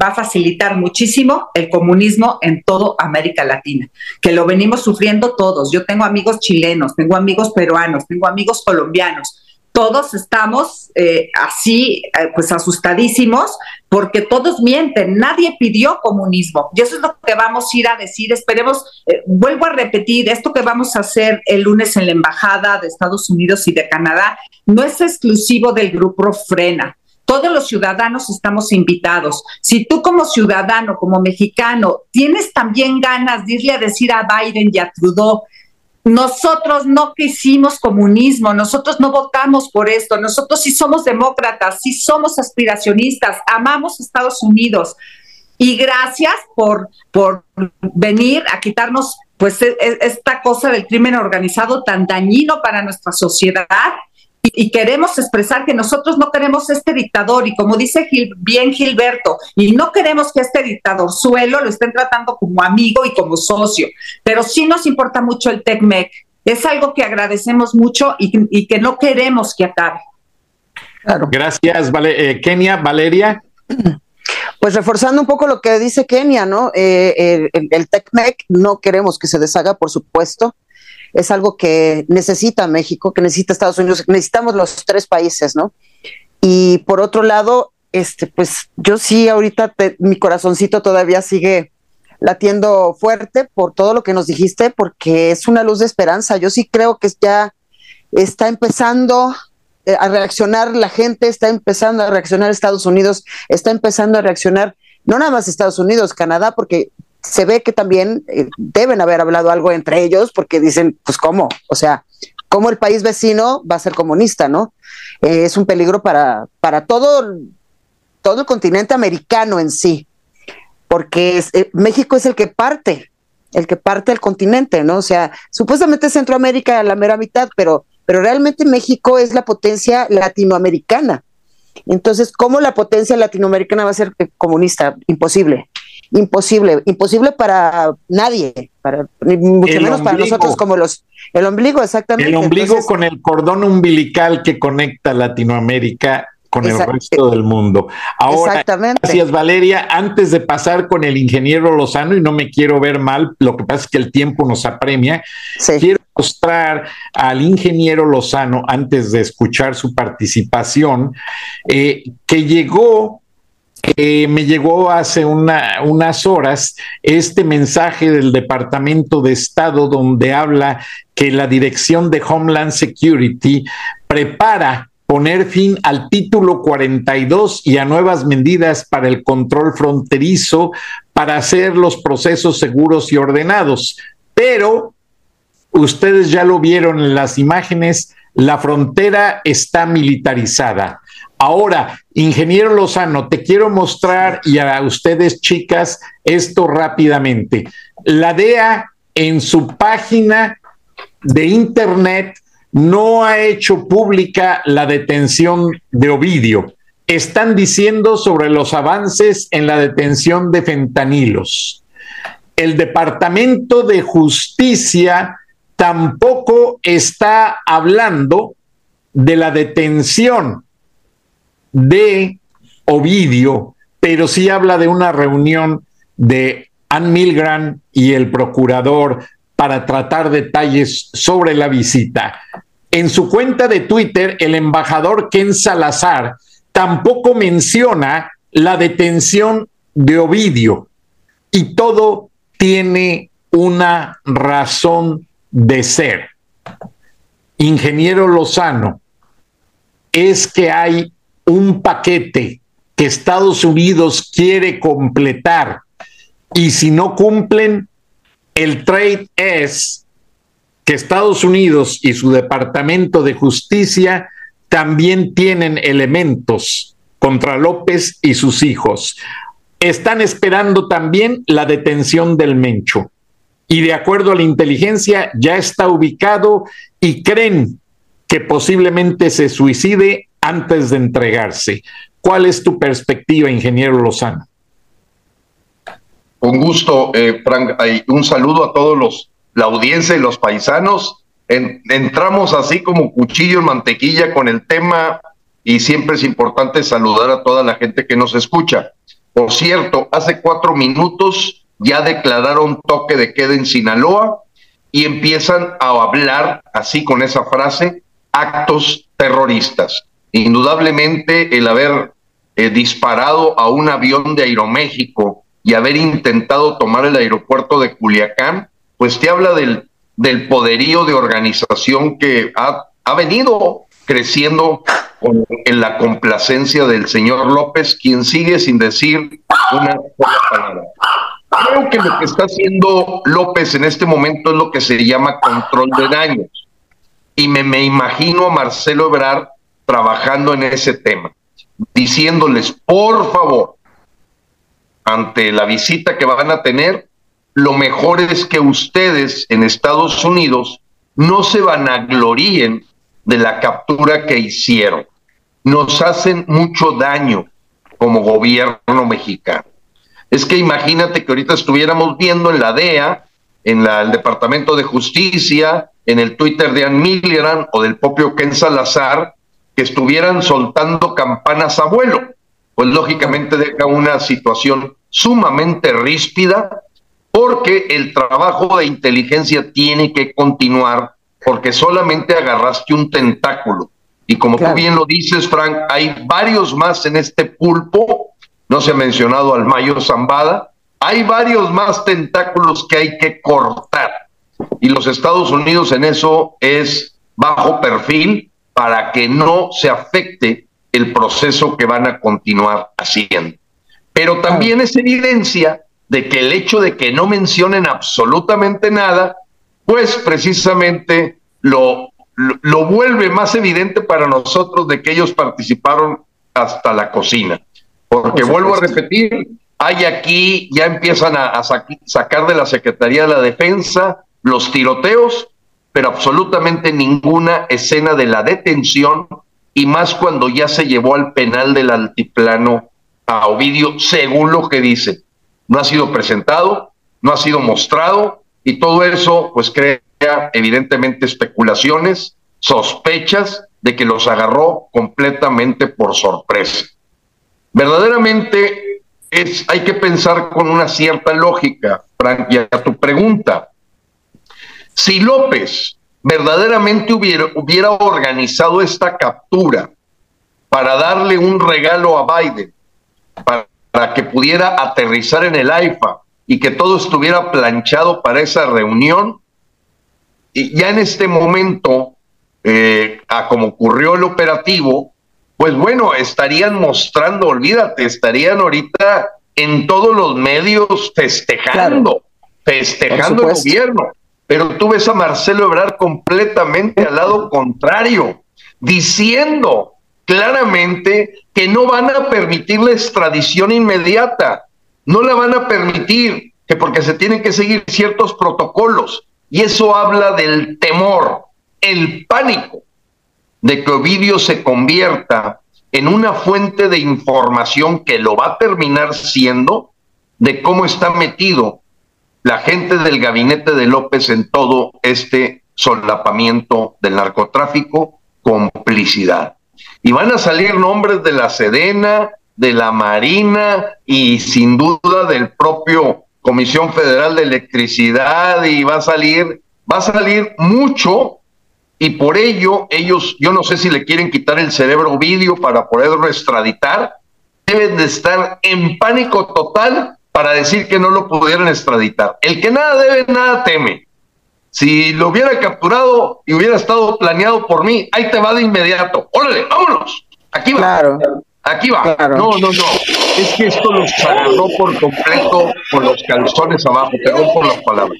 a, facilitar muchísimo el comunismo en toda América Latina, que lo venimos sufriendo todos. Yo tengo amigos chilenos, tengo amigos peruanos, tengo amigos colombianos todos estamos eh, así, eh, pues asustadísimos, porque todos mienten, nadie pidió comunismo. Y eso es lo que vamos a ir a decir. Esperemos, eh, vuelvo a repetir, esto que vamos a hacer el lunes en la Embajada de Estados Unidos y de Canadá no es exclusivo del grupo Frena. Todos los ciudadanos estamos invitados. Si tú como ciudadano, como mexicano, tienes también ganas de irle a decir a Biden y a Trudeau, nosotros no quisimos comunismo, nosotros no votamos por esto, nosotros sí somos demócratas, sí somos aspiracionistas, amamos Estados Unidos. Y gracias por, por venir a quitarnos pues e, e, esta cosa del crimen organizado tan dañino para nuestra sociedad y, queremos expresar que nosotros no queremos este dictador y como dice bien Gilberto, y no queremos que este dictador suelo lo estén tratando como amigo y como socio, pero sí nos importa mucho el TECMEC. Es algo que agradecemos mucho y, que no queremos que acabe. Gracias, eh, Kenia. Valeria. Pues reforzando un poco lo que dice Kenia, ¿no? Eh, el, el TECMEC no queremos que se deshaga, por supuesto es algo que necesita México, que necesita Estados Unidos, necesitamos los tres países, ¿no? Y por otro lado, este, pues yo sí ahorita mi corazoncito todavía sigue latiendo fuerte por todo lo que nos dijiste, porque es una luz de esperanza. Yo sí creo que ya está empezando eh, a reaccionar la gente, está empezando a reaccionar Estados Unidos, está empezando a reaccionar no nada más Estados Unidos, Canadá, porque se ve que también eh, deben haber hablado algo entre ellos porque dicen, pues cómo, o sea, cómo el país vecino va a ser comunista, ¿no? Eh, es un peligro para, para todo, todo el continente americano en sí, porque eh, México es el que parte, el que parte el continente, ¿no? O sea, supuestamente Centroamérica la mera mitad, pero, pero realmente México es la potencia latinoamericana. Entonces, ¿cómo la potencia latinoamericana va a ser comunista? Imposible imposible, imposible para nadie, para, mucho menos para nosotros como los, el ombligo, exactamente. El ombligo con el cordón umbilical que conecta Latinoamérica con el resto del mundo. Ahora, gracias Valeria. Antes de pasar con el ingeniero Lozano, y no me quiero ver mal, lo que pasa es que el tiempo nos apremia, quiero mostrar al ingeniero Lozano, antes de escuchar su participación, eh, que llegó me llegó hace unas horas este mensaje del Departamento de Estado donde habla que la Dirección de Homeland Security prepara poner fin al título 42 y a nuevas medidas para el control fronterizo para hacer los procesos seguros y ordenados. Pero ustedes ya lo vieron en las imágenes, la frontera está militarizada. Ahora, ingeniero Lozano, te quiero mostrar y a ustedes chicas esto rápidamente. La DEA en su página de internet no ha hecho pública la detención de Ovidio. Están diciendo sobre los avances en la detención de fentanilos. El Departamento de Justicia tampoco está hablando de la detención de Ovidio, pero sí habla de una reunión de Ann Milgram y el procurador para tratar detalles sobre la visita. En su cuenta de Twitter, el embajador Ken Salazar tampoco menciona la detención de Ovidio y todo tiene una razón de ser. Ingeniero Lozano, es que hay un paquete que Estados Unidos quiere completar y si no cumplen, el trade es que Estados Unidos y su Departamento de Justicia también tienen elementos contra López y sus hijos. Están esperando también la detención del Mencho. Y de acuerdo a la inteligencia, ya está ubicado y creen que posiblemente se suicide antes de entregarse. ¿Cuál es tu perspectiva, ingeniero Lozano? Con gusto, eh, Frank. un saludo a todos los, la audiencia y los paisanos. entramos así como cuchillo en mantequilla con el tema y siempre es importante saludar a toda la gente que nos escucha. Por cierto, hace cuatro minutos ya declararon toque de queda en Sinaloa y empiezan a hablar así con esa frase, actos terroristas. Indudablemente el haber eh, disparado a un avión de Aeroméxico y haber intentado tomar el aeropuerto de Culiacán, pues te habla del, poderío de organización que ha, ha venido creciendo en la complacencia del señor López, quien sigue sin decir una sola palabra. Creo que lo que está haciendo López en este momento es lo que se llama control de daños. Y me, me imagino a Marcelo Ebrard trabajando en ese tema, diciéndoles, por favor, ante la visita que van a tener, lo mejor es que ustedes en Estados Unidos no se vanagloríen de la captura que hicieron. Nos hacen mucho daño como gobierno mexicano. Es que imagínate que ahorita estuviéramos viendo en la DEA, en el Departamento de Justicia, en el Twitter de Ann Milgram o del propio Ken Salazar, que estuvieran soltando campanas a vuelo. Pues lógicamente deja una situación sumamente ríspida porque el trabajo de inteligencia tiene que continuar porque solamente agarraste un tentáculo. Y como tú bien lo dices, Frank, hay varios más en este pulpo, no se ha mencionado al Mayo Zambada, hay varios más tentáculos que hay que cortar. Y los Estados Unidos en eso es bajo perfil para que no se afecte el proceso que van a continuar haciendo. Pero también es evidencia de que el hecho de que no mencionen absolutamente nada, pues precisamente lo, lo, vuelve más evidente para nosotros de que ellos participaron hasta la cocina. Porque vuelvo a repetir, hay aquí, ya empiezan a, sacar de la Secretaría de la Defensa los tiroteos, pero absolutamente ninguna escena de la detención, y más cuando ya se llevó al penal del altiplano a Ovidio, según lo que dice no ha sido presentado, no ha sido mostrado y todo eso pues crea evidentemente especulaciones, sospechas de que los agarró completamente por sorpresa. Verdaderamente es, hay que pensar con una cierta lógica, Frank, y a tu pregunta. Si López verdaderamente hubiera, hubiera organizado esta captura para darle un regalo a Biden, para para que pudiera aterrizar en el AIFA y que todo estuviera planchado para esa reunión. Y ya en este momento, eh, a como ocurrió el operativo, pues bueno, estarían mostrando, olvídate, estarían ahorita en todos los medios festejando, festejando el gobierno. Pero tú ves a Marcelo Ebrard completamente al lado contrario, diciendo claramente que no van a permitir la extradición inmediata, no la van a permitir, que porque se tienen que seguir ciertos protocolos. Y eso habla del temor, el pánico de que Ovidio se convierta en una fuente de información que lo va a terminar siendo de cómo está metido la gente del gabinete de López en todo este solapamiento del narcotráfico, complicidad. Y van a salir nombres de la Sedena, de la Marina y sin duda del propio Comisión Federal de Electricidad y va a salir, va a salir mucho y por ello ellos, yo no sé si le quieren quitar el cerebro vídeo para poderlo extraditar, deben de estar en pánico total para decir que no lo pudieran extraditar. El que nada debe, nada teme. Si lo hubiera capturado y hubiera estado planeado por mí, ahí te va de inmediato. Órale, vámonos. Aquí va. Claro. Aquí va. No, no, no. Es que esto los agarró por completo con los calzones abajo. Perdón por las palabras.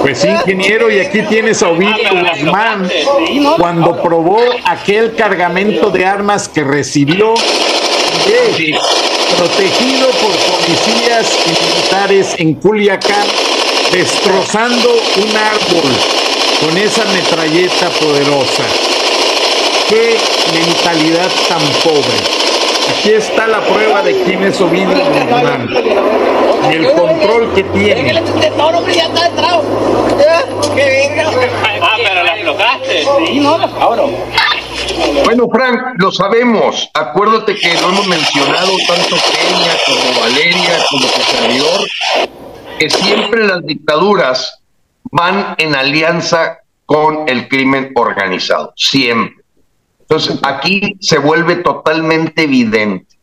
Pues sí, ingeniero, y aquí tienes a Ovidio Guzmán cuando probó aquel cargamento de armas que recibió. Protegido por policías y militares en Culiacán destrozando un árbol con esa metralleta poderosa. Qué mentalidad tan pobre. Aquí está la prueba de quién es Ovidio Guzmán y el control que tiene. Ah, pero la aflojaste. Sí, no, Bueno, Frank, lo sabemos. Acuérdate que lo hemos mencionado tanto Kenia como Valeria como tu servidor que siempre las dictaduras van en alianza con el crimen organizado, siempre. Entonces, aquí se vuelve totalmente evidente.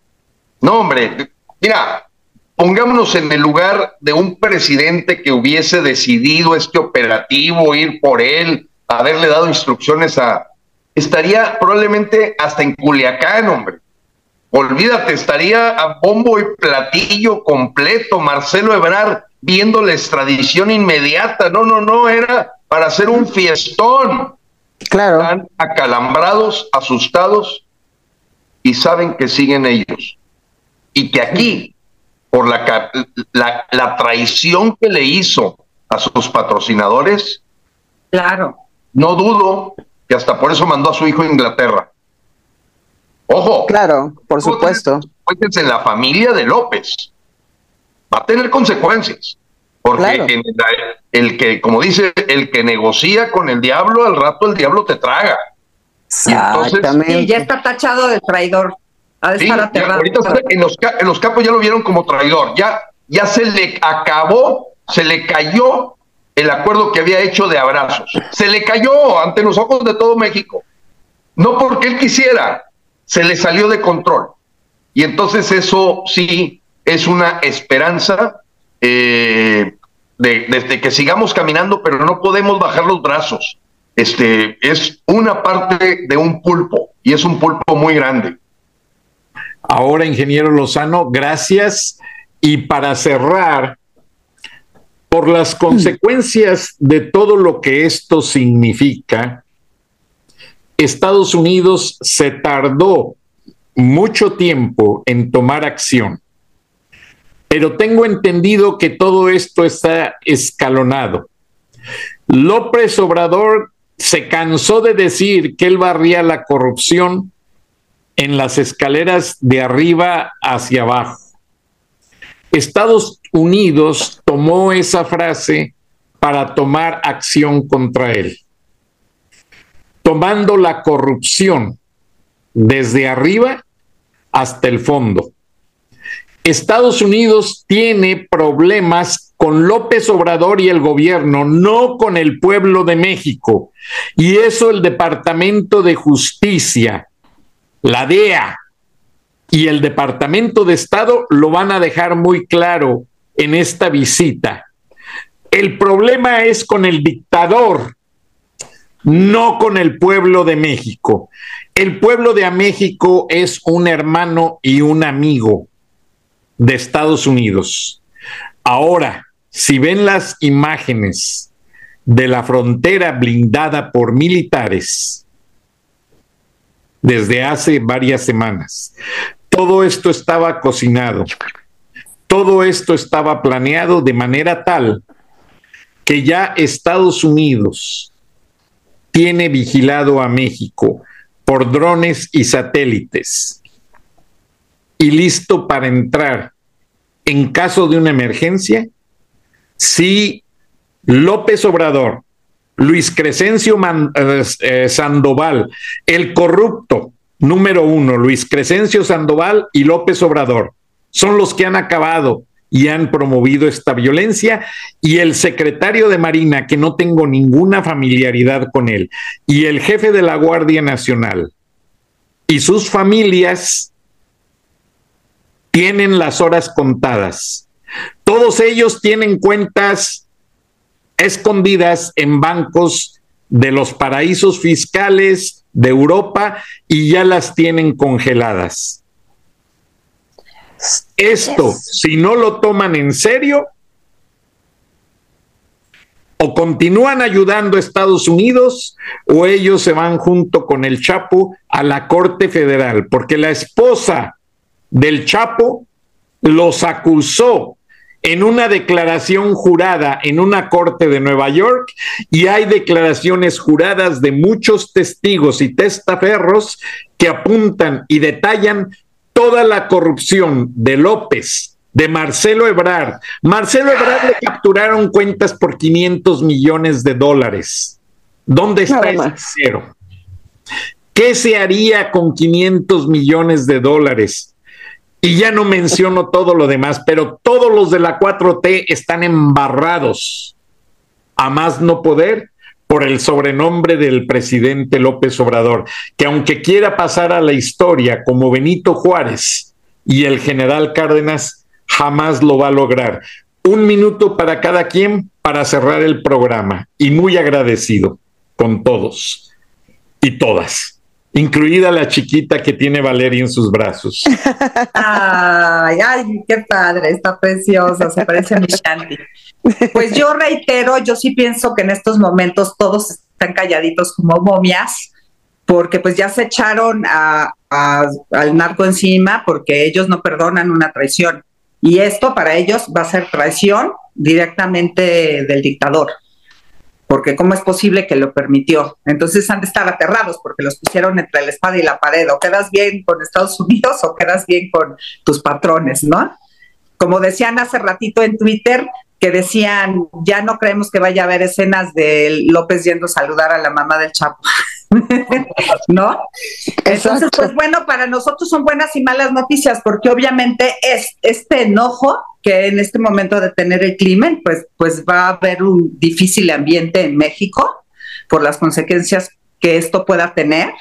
No, hombre, mira, pongámonos en el lugar de un presidente que hubiese decidido este operativo, ir por él, haberle dado instrucciones a... Estaría probablemente hasta en Culiacán, hombre. Olvídate, estaría a bombo y platillo completo, Marcelo Ebrard viendo la extradición inmediata. No, no, no, era para hacer un fiestón. Claro. Están acalambrados, asustados y saben que siguen ellos. Y que aquí por la, la, la traición que le hizo a sus patrocinadores, claro. No dudo que hasta por eso mandó a su hijo a Inglaterra. Ojo. Claro, por supuesto. en la familia de López. Va a tener consecuencias. Porque el, que, como dice, el que negocia con el diablo, al rato el diablo te traga. Exactamente. Y ya está tachado de traidor. en, los, en los capos ya lo vieron como traidor. Ya, ya se le acabó, se le cayó el acuerdo que había hecho de abrazos. Se le cayó ante los ojos de todo México. No porque él quisiera, se le salió de control. Y entonces eso sí es una esperanza eh, de, que sigamos caminando, pero no podemos bajar los brazos. Este es una parte de un pulpo y es un pulpo muy grande. Ahora, ingeniero Lozano, gracias. Y para cerrar, por las consecuencias de todo lo que esto significa, Estados Unidos se tardó mucho tiempo en tomar acción. Pero tengo entendido que todo esto está escalonado. López Obrador se cansó de decir que él barría la corrupción en las escaleras de arriba hacia abajo. Estados Unidos tomó esa frase para tomar acción contra él, tomando la corrupción desde arriba hasta el fondo. Estados Unidos tiene problemas con López Obrador y el gobierno, no con el pueblo de México. Y eso el Departamento de Justicia, la DEA, y el Departamento de Estado lo van a dejar muy claro en esta visita. El problema es con el dictador, no con el pueblo de México. El pueblo de México es un hermano y un amigo de Estados Unidos. Ahora, si ven las imágenes de la frontera blindada por militares desde hace varias semanas, todo esto estaba cocinado. Todo esto estaba planeado de manera tal que ya Estados Unidos tiene vigilado a México por drones y satélites y listo para entrar en caso de una emergencia si López Obrador, Luis Crescencio eh, eh, Sandoval, el corrupto, número uno, Luis Crescencio Sandoval y López Obrador, son los que han acabado y han promovido esta violencia, y el secretario de Marina, que no tengo ninguna familiaridad con él, y el jefe de la Guardia Nacional y sus familias tienen las horas contadas. Todos ellos tienen cuentas escondidas en bancos de los paraísos fiscales de Europa y ya las tienen congeladas. Esto, si no lo toman en serio, o continúan ayudando a Estados Unidos o ellos se van junto con el Chapo a la Corte Federal, porque la esposa del Chapo los acusó en una declaración jurada en una corte de Nueva York y hay declaraciones juradas de muchos testigos y testaferros que apuntan y detallan toda la corrupción de López, de Marcelo Ebrard. Marcelo Ebrard le capturaron cuentas por 500 millones de dólares. ¿Dónde está ese cero? ¿Qué se haría con 500 millones de dólares? Y ya no menciono todo lo demás, pero todos los de la 4T están embarrados a más no poder por el sobrenombre del presidente López Obrador, que aunque quiera pasar a la historia como Benito Juárez y el general Cárdenas, jamás lo va a lograr. Un minuto para cada quien para cerrar el programa y muy agradecido con todos y todas incluida la chiquita que tiene Valeria en sus brazos. Ay, ay, qué padre, está preciosa, se parece a mi Shanti. Pues yo reitero, yo sí pienso que en estos momentos todos están calladitos como momias, porque pues ya se echaron al narco encima porque ellos no perdonan una traición. Y esto para ellos va a ser traición directamente del dictador porque ¿cómo es posible que lo permitió? Entonces han de estar aterrados porque los pusieron entre la espada y la pared, o quedas bien con Estados [LAUGHS] Unidos o quedas bien con tus patrones, ¿no? Como decían hace ratito en Twitter, que decían, ya no creemos que vaya a haber escenas de López yendo a saludar a la mamá del Chapo. [LAUGHS] [LAUGHS] ¿No? Entonces, pues bueno, para nosotros son buenas y malas noticias, porque obviamente es, este enojo que en este momento de tener el crimen, pues, pues va a haber un difícil ambiente en México por las consecuencias que esto pueda tener.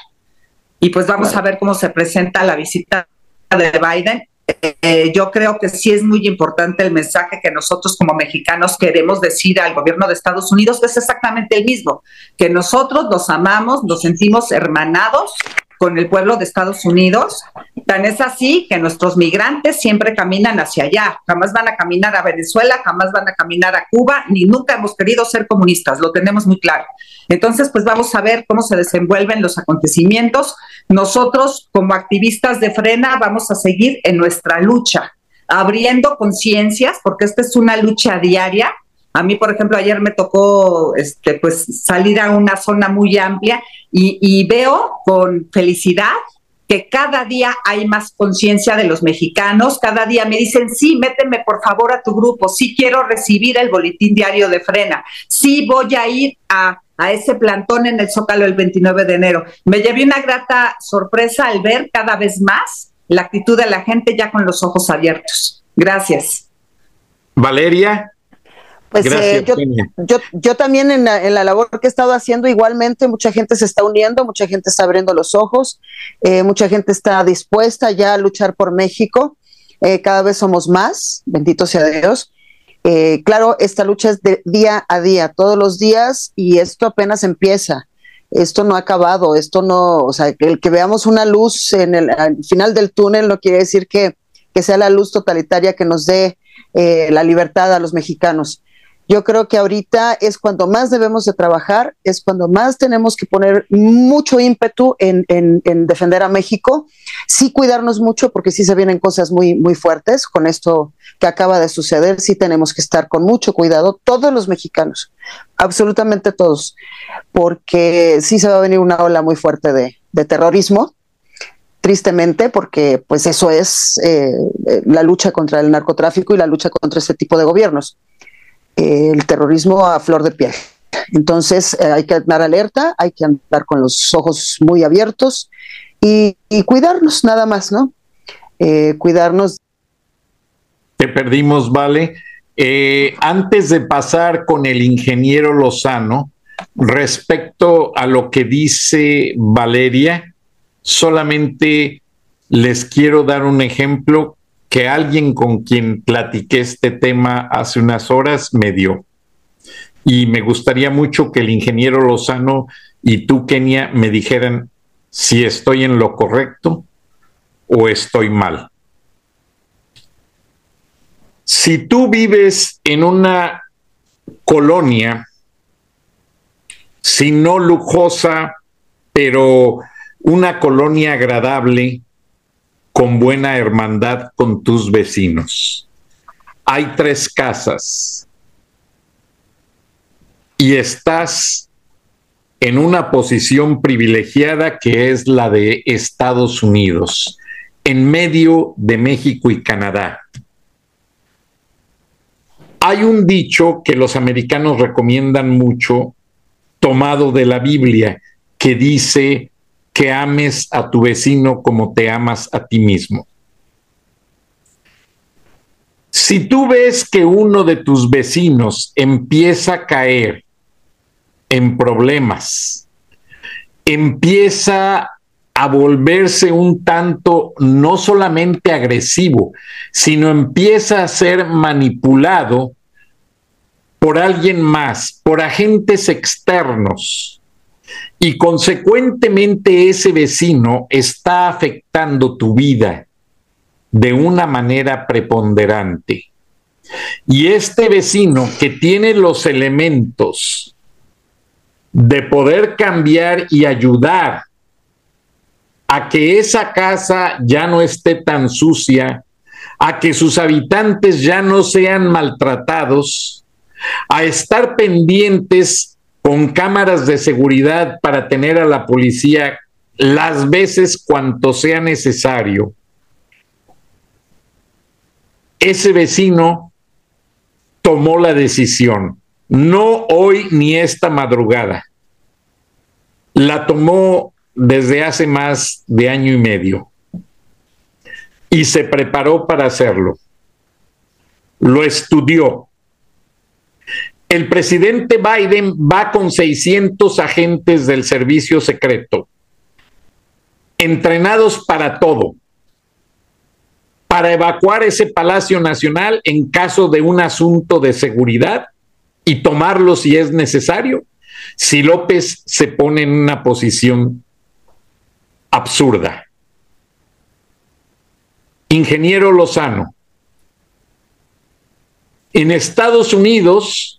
Y pues vamos a ver cómo se presenta la visita de Biden eh, yo creo que sí es muy importante el mensaje que nosotros como mexicanos queremos decir al gobierno de Estados Unidos, que es exactamente el mismo, que nosotros los amamos, nos sentimos hermanados con el pueblo de Estados Unidos. Tan es así que nuestros migrantes siempre caminan hacia allá, jamás van a caminar a Venezuela, jamás van a caminar a Cuba, ni nunca hemos querido ser comunistas, lo tenemos muy claro. Entonces, pues vamos a ver cómo se desenvuelven los acontecimientos. Nosotros, como activistas de frena, vamos a seguir en nuestra lucha, abriendo conciencias, porque esta es una lucha diaria a mí, por ejemplo, ayer me tocó este, pues, salir a una zona muy amplia y, veo con felicidad que cada día hay más conciencia de los mexicanos, cada día me dicen, sí, méteme por favor a tu grupo, sí quiero recibir el boletín diario de frena, sí voy a ir a, a ese plantón en el Zócalo el 29 de enero. Me llevé una grata sorpresa al ver cada vez más la actitud de la gente ya con los ojos abiertos. Gracias. Valeria. Pues eh, yo, yo, también en la, labor que he estado haciendo igualmente, mucha gente se está uniendo, mucha gente está abriendo los ojos, eh, mucha gente está dispuesta ya a luchar por México, eh, cada vez somos más, bendito sea Dios. claro, esta lucha es de día a día, todos los días, y esto apenas empieza. Esto no ha acabado, esto no, o sea, el que veamos una luz en el final del túnel no quiere decir que, que sea la luz totalitaria que nos dé la libertad a los mexicanos. Yo creo que ahorita es cuando más debemos de trabajar, es cuando más tenemos que poner mucho ímpetu en, defender a México, sí cuidarnos mucho porque sí se vienen cosas muy, muy fuertes con esto que acaba de suceder, sí tenemos que estar con mucho cuidado, todos los mexicanos, absolutamente todos, porque sí se va a venir una ola muy fuerte de, terrorismo, tristemente, porque pues eso es eh, la lucha contra el narcotráfico y la lucha contra ese tipo de gobiernos el terrorismo a flor de piel. Entonces eh, hay que andar alerta, hay que andar con los ojos muy abiertos y, cuidarnos nada más, ¿no? Eh, cuidarnos. Te perdimos, vale. Eh, antes de pasar con el ingeniero Lozano, respecto a lo que dice Valeria, solamente les quiero dar un ejemplo que alguien con quien platiqué este tema hace unas horas me dio. Y me gustaría mucho que el ingeniero Lozano y tú, Kenia, me dijeran si estoy en lo correcto o estoy mal. Si tú vives en una colonia, si no lujosa, pero una colonia agradable, con buena hermandad con tus vecinos. Hay tres casas y estás en una posición privilegiada que es la de Estados Unidos, en medio de México y Canadá. Hay un dicho que los americanos recomiendan mucho, tomado de la Biblia, que dice, que ames a tu vecino como te amas a ti mismo. Si tú ves que uno de tus vecinos empieza a caer en problemas, empieza a volverse un tanto no solamente agresivo, sino empieza a ser manipulado por alguien más, por agentes externos, y consecuentemente ese vecino está afectando tu vida de una manera preponderante. Y este vecino que tiene los elementos de poder cambiar y ayudar a que esa casa ya no esté tan sucia, a que sus habitantes ya no sean maltratados, a estar pendientes con cámaras de seguridad para tener a la policía las veces cuanto sea necesario, ese vecino tomó la decisión, no hoy ni esta madrugada, la tomó desde hace más de año y medio y se preparó para hacerlo. Lo estudió. El presidente Biden va con 600 agentes del servicio secreto, entrenados para todo, para evacuar ese Palacio Nacional en caso de un asunto de seguridad y tomarlo si es necesario, si López se pone en una posición absurda. Ingeniero Lozano, en Estados Unidos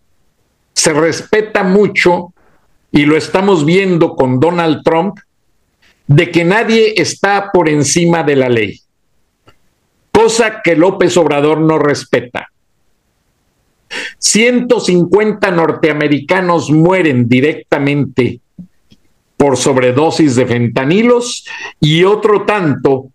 se respeta mucho, y lo estamos viendo con Donald Trump, de que nadie está por encima de la ley, cosa que López Obrador no respeta. 150 norteamericanos mueren directamente por sobredosis de fentanilos y otro tanto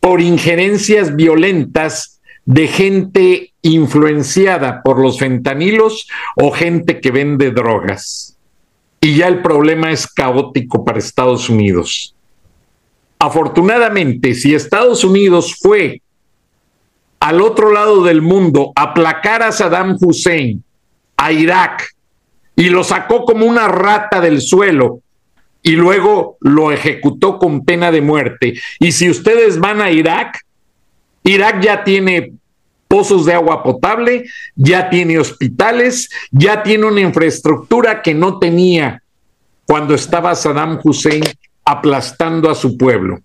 por injerencias violentas de gente influenciada por los fentanilos o gente que vende drogas. Y ya el problema es caótico para Estados Unidos. Afortunadamente, si Estados Unidos fue al otro lado del mundo a aplacar a Saddam Hussein, a Irak, y lo sacó como una rata del suelo y luego lo ejecutó con pena de muerte. Y si ustedes van a Irak, Irak ya tiene pozos de agua potable, ya tiene hospitales, ya tiene una infraestructura que no tenía cuando estaba Saddam Hussein aplastando a su pueblo.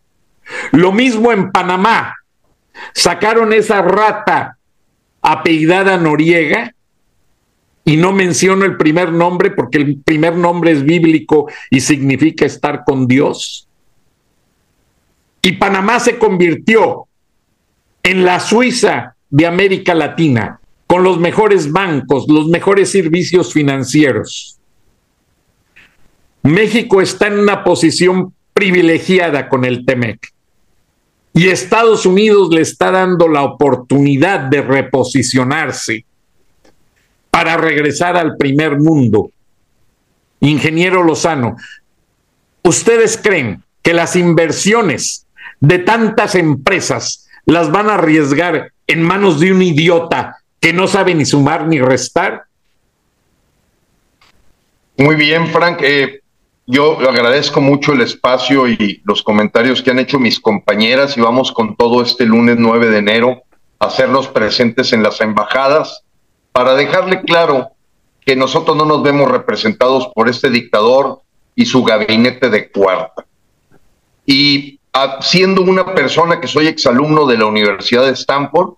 Lo mismo en Panamá. Sacaron esa rata apellidada Noriega y no menciono el primer nombre porque el primer nombre es bíblico y significa estar con Dios. Y Panamá se convirtió en la Suiza de América Latina, con los mejores bancos, los mejores servicios financieros. México está en una posición privilegiada con el TEMEC. Y Estados Unidos le está dando la oportunidad de reposicionarse para regresar al primer mundo. Ingeniero Lozano, ¿ustedes creen que las inversiones de tantas empresas las van a arriesgar en manos de un idiota que no sabe ni sumar ni restar? Muy bien, Frank. Eh, yo agradezco mucho el espacio y los comentarios que han hecho mis compañeras y vamos con todo este lunes 9 de enero a hacerlos presentes en las embajadas para dejarle claro que nosotros no nos vemos representados por este dictador y su gabinete de cuarta. Y siendo una persona que soy exalumno de la Universidad de Stanford,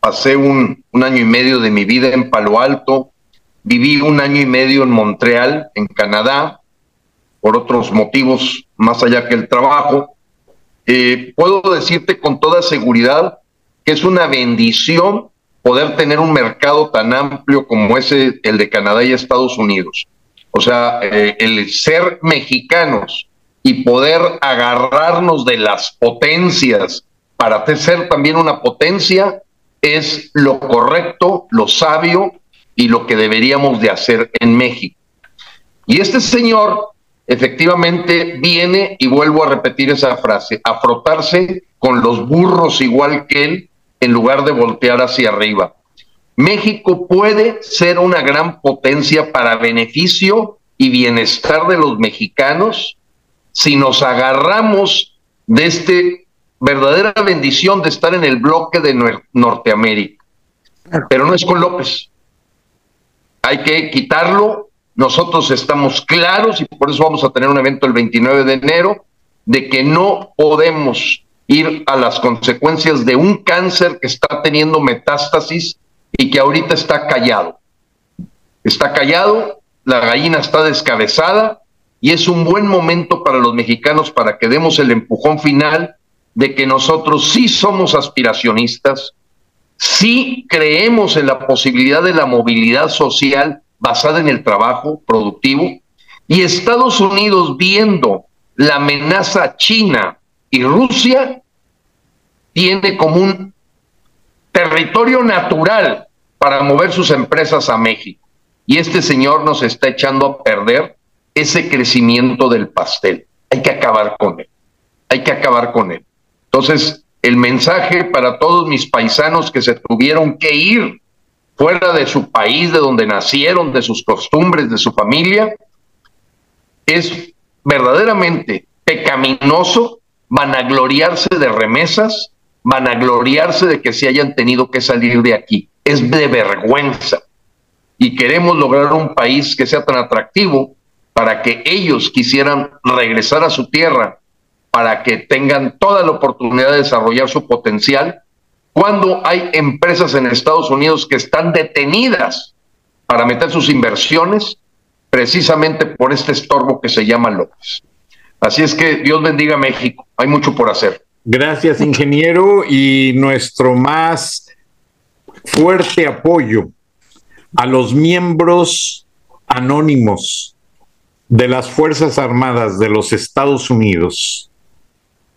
pasé un, año y medio de mi vida en Palo Alto, viví un año y medio en Montreal, en Canadá, por otros motivos más allá que el trabajo. Eh, puedo decirte con toda seguridad que es una bendición poder tener un mercado tan amplio como ese, el de Canadá y Estados Unidos. O sea, eh, el ser mexicanos y poder agarrarnos de las potencias para ser también una potencia es lo correcto, lo sabio y lo que deberíamos de hacer en México. Y este señor efectivamente viene, y vuelvo a repetir esa frase, a frotarse con los burros igual que él en lugar de voltear hacia arriba. México puede ser una gran potencia para beneficio y bienestar de los mexicanos si nos agarramos de este verdadera bendición de estar en el bloque de Norteamérica. Pero no es con López. Hay que quitarlo. Nosotros estamos claros y por eso vamos a tener un evento el 29 de enero de que no podemos ir a las consecuencias de un cáncer que está teniendo metástasis y que ahorita está callado. Está callado, la gallina está descabezada y es un buen momento para los mexicanos para que demos el empujón final de que nosotros sí somos aspiracionistas, sí creemos en la posibilidad de la movilidad social basada en el trabajo productivo y Estados Unidos viendo la amenaza china y Rusia tiene como un territorio natural para mover sus empresas a México. Y este señor nos está echando a perder ese crecimiento del pastel. Hay que acabar con él. Hay que acabar con él. Entonces, el mensaje para todos mis paisanos que se tuvieron que ir fuera de su país, de donde nacieron, de sus costumbres, de su familia, es verdaderamente pecaminoso vanagloriarse de remesas, vanagloriarse de que se hayan tenido que salir de aquí. Es de vergüenza. Y queremos lograr un país que sea tan atractivo para que ellos quisieran regresar a su tierra, para que tengan toda la oportunidad de desarrollar su potencial, cuando hay empresas en Estados Unidos que están detenidas para meter sus inversiones precisamente por este estorbo que se llama López. Así es que Dios bendiga México, hay mucho por hacer. Gracias, ingeniero, y nuestro más fuerte apoyo a los miembros anónimos de las Fuerzas Armadas de los Estados Unidos,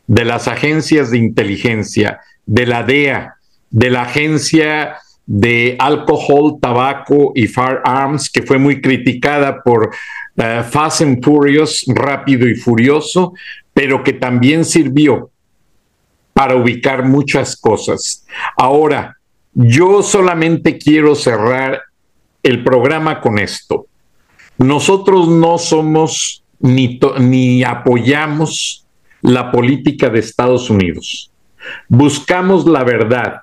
de las agencias de inteligencia, de la DEA, de la Agencia de Alcohol, Tabaco y Firearms, que fue muy criticada por uh, Fast and Furious, Rápido y Furioso, pero que también sirvió para ubicar muchas cosas. Ahora, yo solamente quiero cerrar el programa con esto. Nosotros no somos ni, ni apoyamos la política de Estados Unidos. Buscamos la verdad,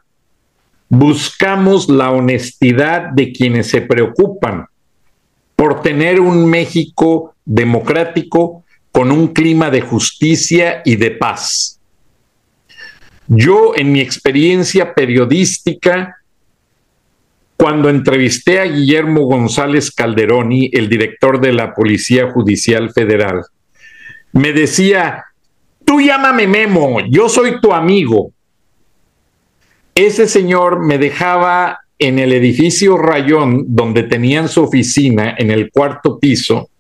buscamos la honestidad de quienes se preocupan por tener un México democrático con un clima de justicia y de paz. Yo, en mi experiencia periodística, cuando entrevisté a Guillermo González Calderoni, el director de la Policía Judicial Federal, me decía, tú llámame Memo, yo soy tu amigo. Ese señor me dejaba en el edificio Rayón, donde tenían su oficina, en el cuarto piso,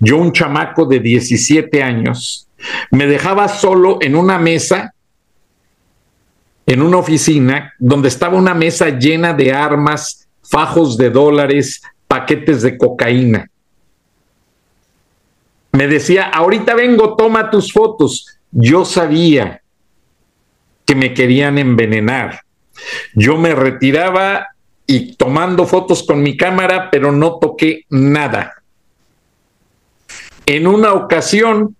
yo un chamaco de 17 años, me dejaba solo en una mesa en una oficina donde estaba una mesa llena de armas, fajos de dólares, paquetes de cocaína. Me decía, ahorita vengo, toma tus fotos. Yo sabía que me querían envenenar. Yo me retiraba y tomando fotos con mi cámara, pero no toqué nada. En una ocasión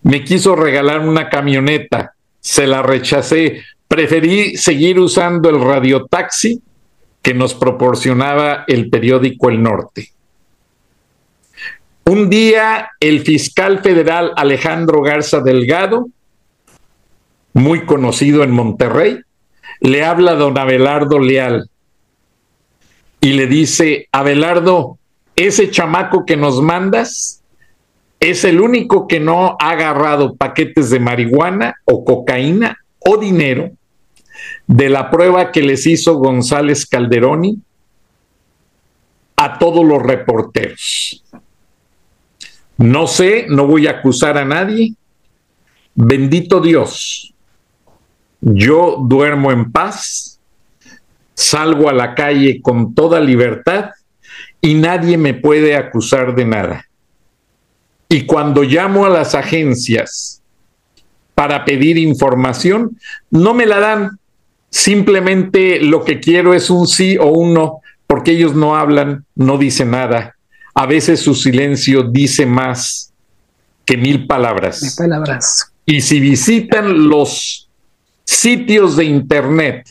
me quiso regalar una camioneta, se la rechacé preferí seguir usando el radiotaxi que nos proporcionaba el periódico El Norte. Un día el fiscal federal Alejandro Garza Delgado, muy conocido en Monterrey, le habla a don Abelardo Leal y le dice, Abelardo, ese chamaco que nos mandas es el único que no ha agarrado paquetes de marihuana o cocaína o dinero de la prueba que les hizo González Calderoni a todos los reporteros. No sé, no voy a acusar a nadie. Bendito Dios. Yo duermo en paz, salgo a la calle con toda libertad y nadie me puede acusar de nada. Y cuando llamo a las agencias para pedir información, no me la dan Simplemente lo que quiero es un sí o un no, porque ellos no hablan, no dicen nada. A veces su silencio dice más que mil palabras. Mil palabras. Y si visitan los sitios de Internet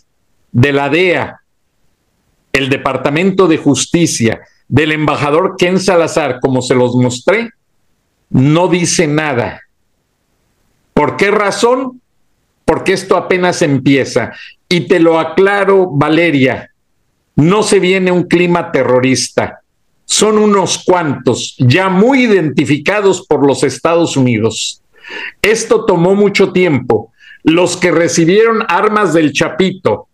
de la DEA, el Departamento de Justicia, del embajador Ken Salazar, como se los mostré, no dice nada. ¿Por qué razón? Porque esto apenas empieza. Y te lo aclaro, Valeria, no se viene un clima terrorista. Son unos cuantos, ya muy identificados por los Estados Unidos. Esto tomó mucho tiempo. Los que recibieron armas del Chapito,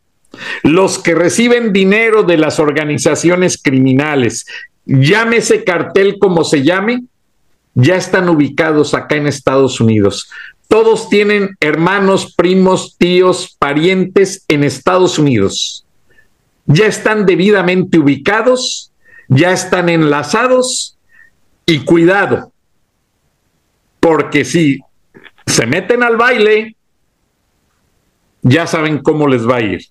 los que reciben dinero de las organizaciones criminales, llámese cartel como se llame, ya están ubicados acá en Estados Unidos. Todos tienen hermanos, primos, tíos, parientes en Estados Unidos. Ya están debidamente ubicados, ya están enlazados y cuidado, porque si se meten al baile, ya saben cómo les va a ir.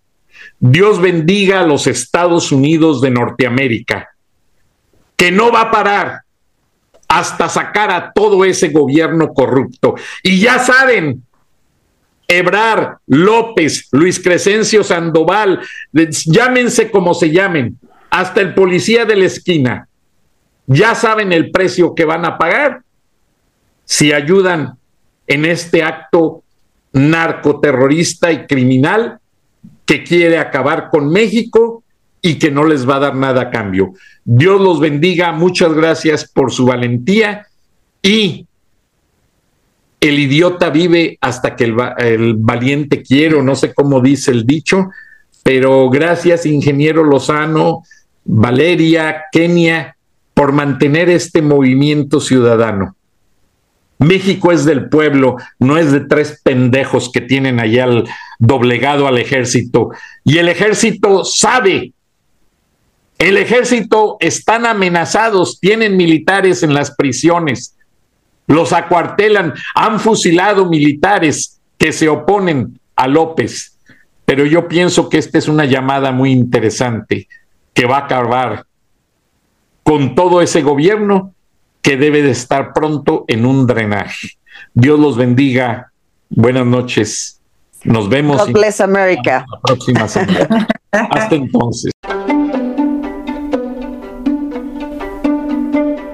Dios bendiga a los Estados Unidos de Norteamérica, que no va a parar hasta sacar a todo ese gobierno corrupto. Y ya saben, Ebrar, López, Luis Crescencio Sandoval, llámense como se llamen, hasta el policía de la esquina, ya saben el precio que van a pagar si ayudan en este acto narcoterrorista y criminal que quiere acabar con México y que no les va a dar nada a cambio. Dios los bendiga, muchas gracias por su valentía y el idiota vive hasta que el, valiente quiere, no sé cómo dice el dicho, pero gracias, ingeniero Lozano, Valeria, Kenia, por mantener este movimiento ciudadano. México es del pueblo, no es de tres pendejos que tienen allá al doblegado al ejército. Y el ejército sabe el ejército están amenazados, tienen militares en las prisiones, los acuartelan, han fusilado militares que se oponen a López. Pero yo pienso que esta es una llamada muy interesante que va a acabar con todo ese gobierno que debe de estar pronto en un drenaje. Dios los bendiga. Buenas noches. Nos vemos. God bless America. La próxima semana. [LAUGHS] Hasta entonces.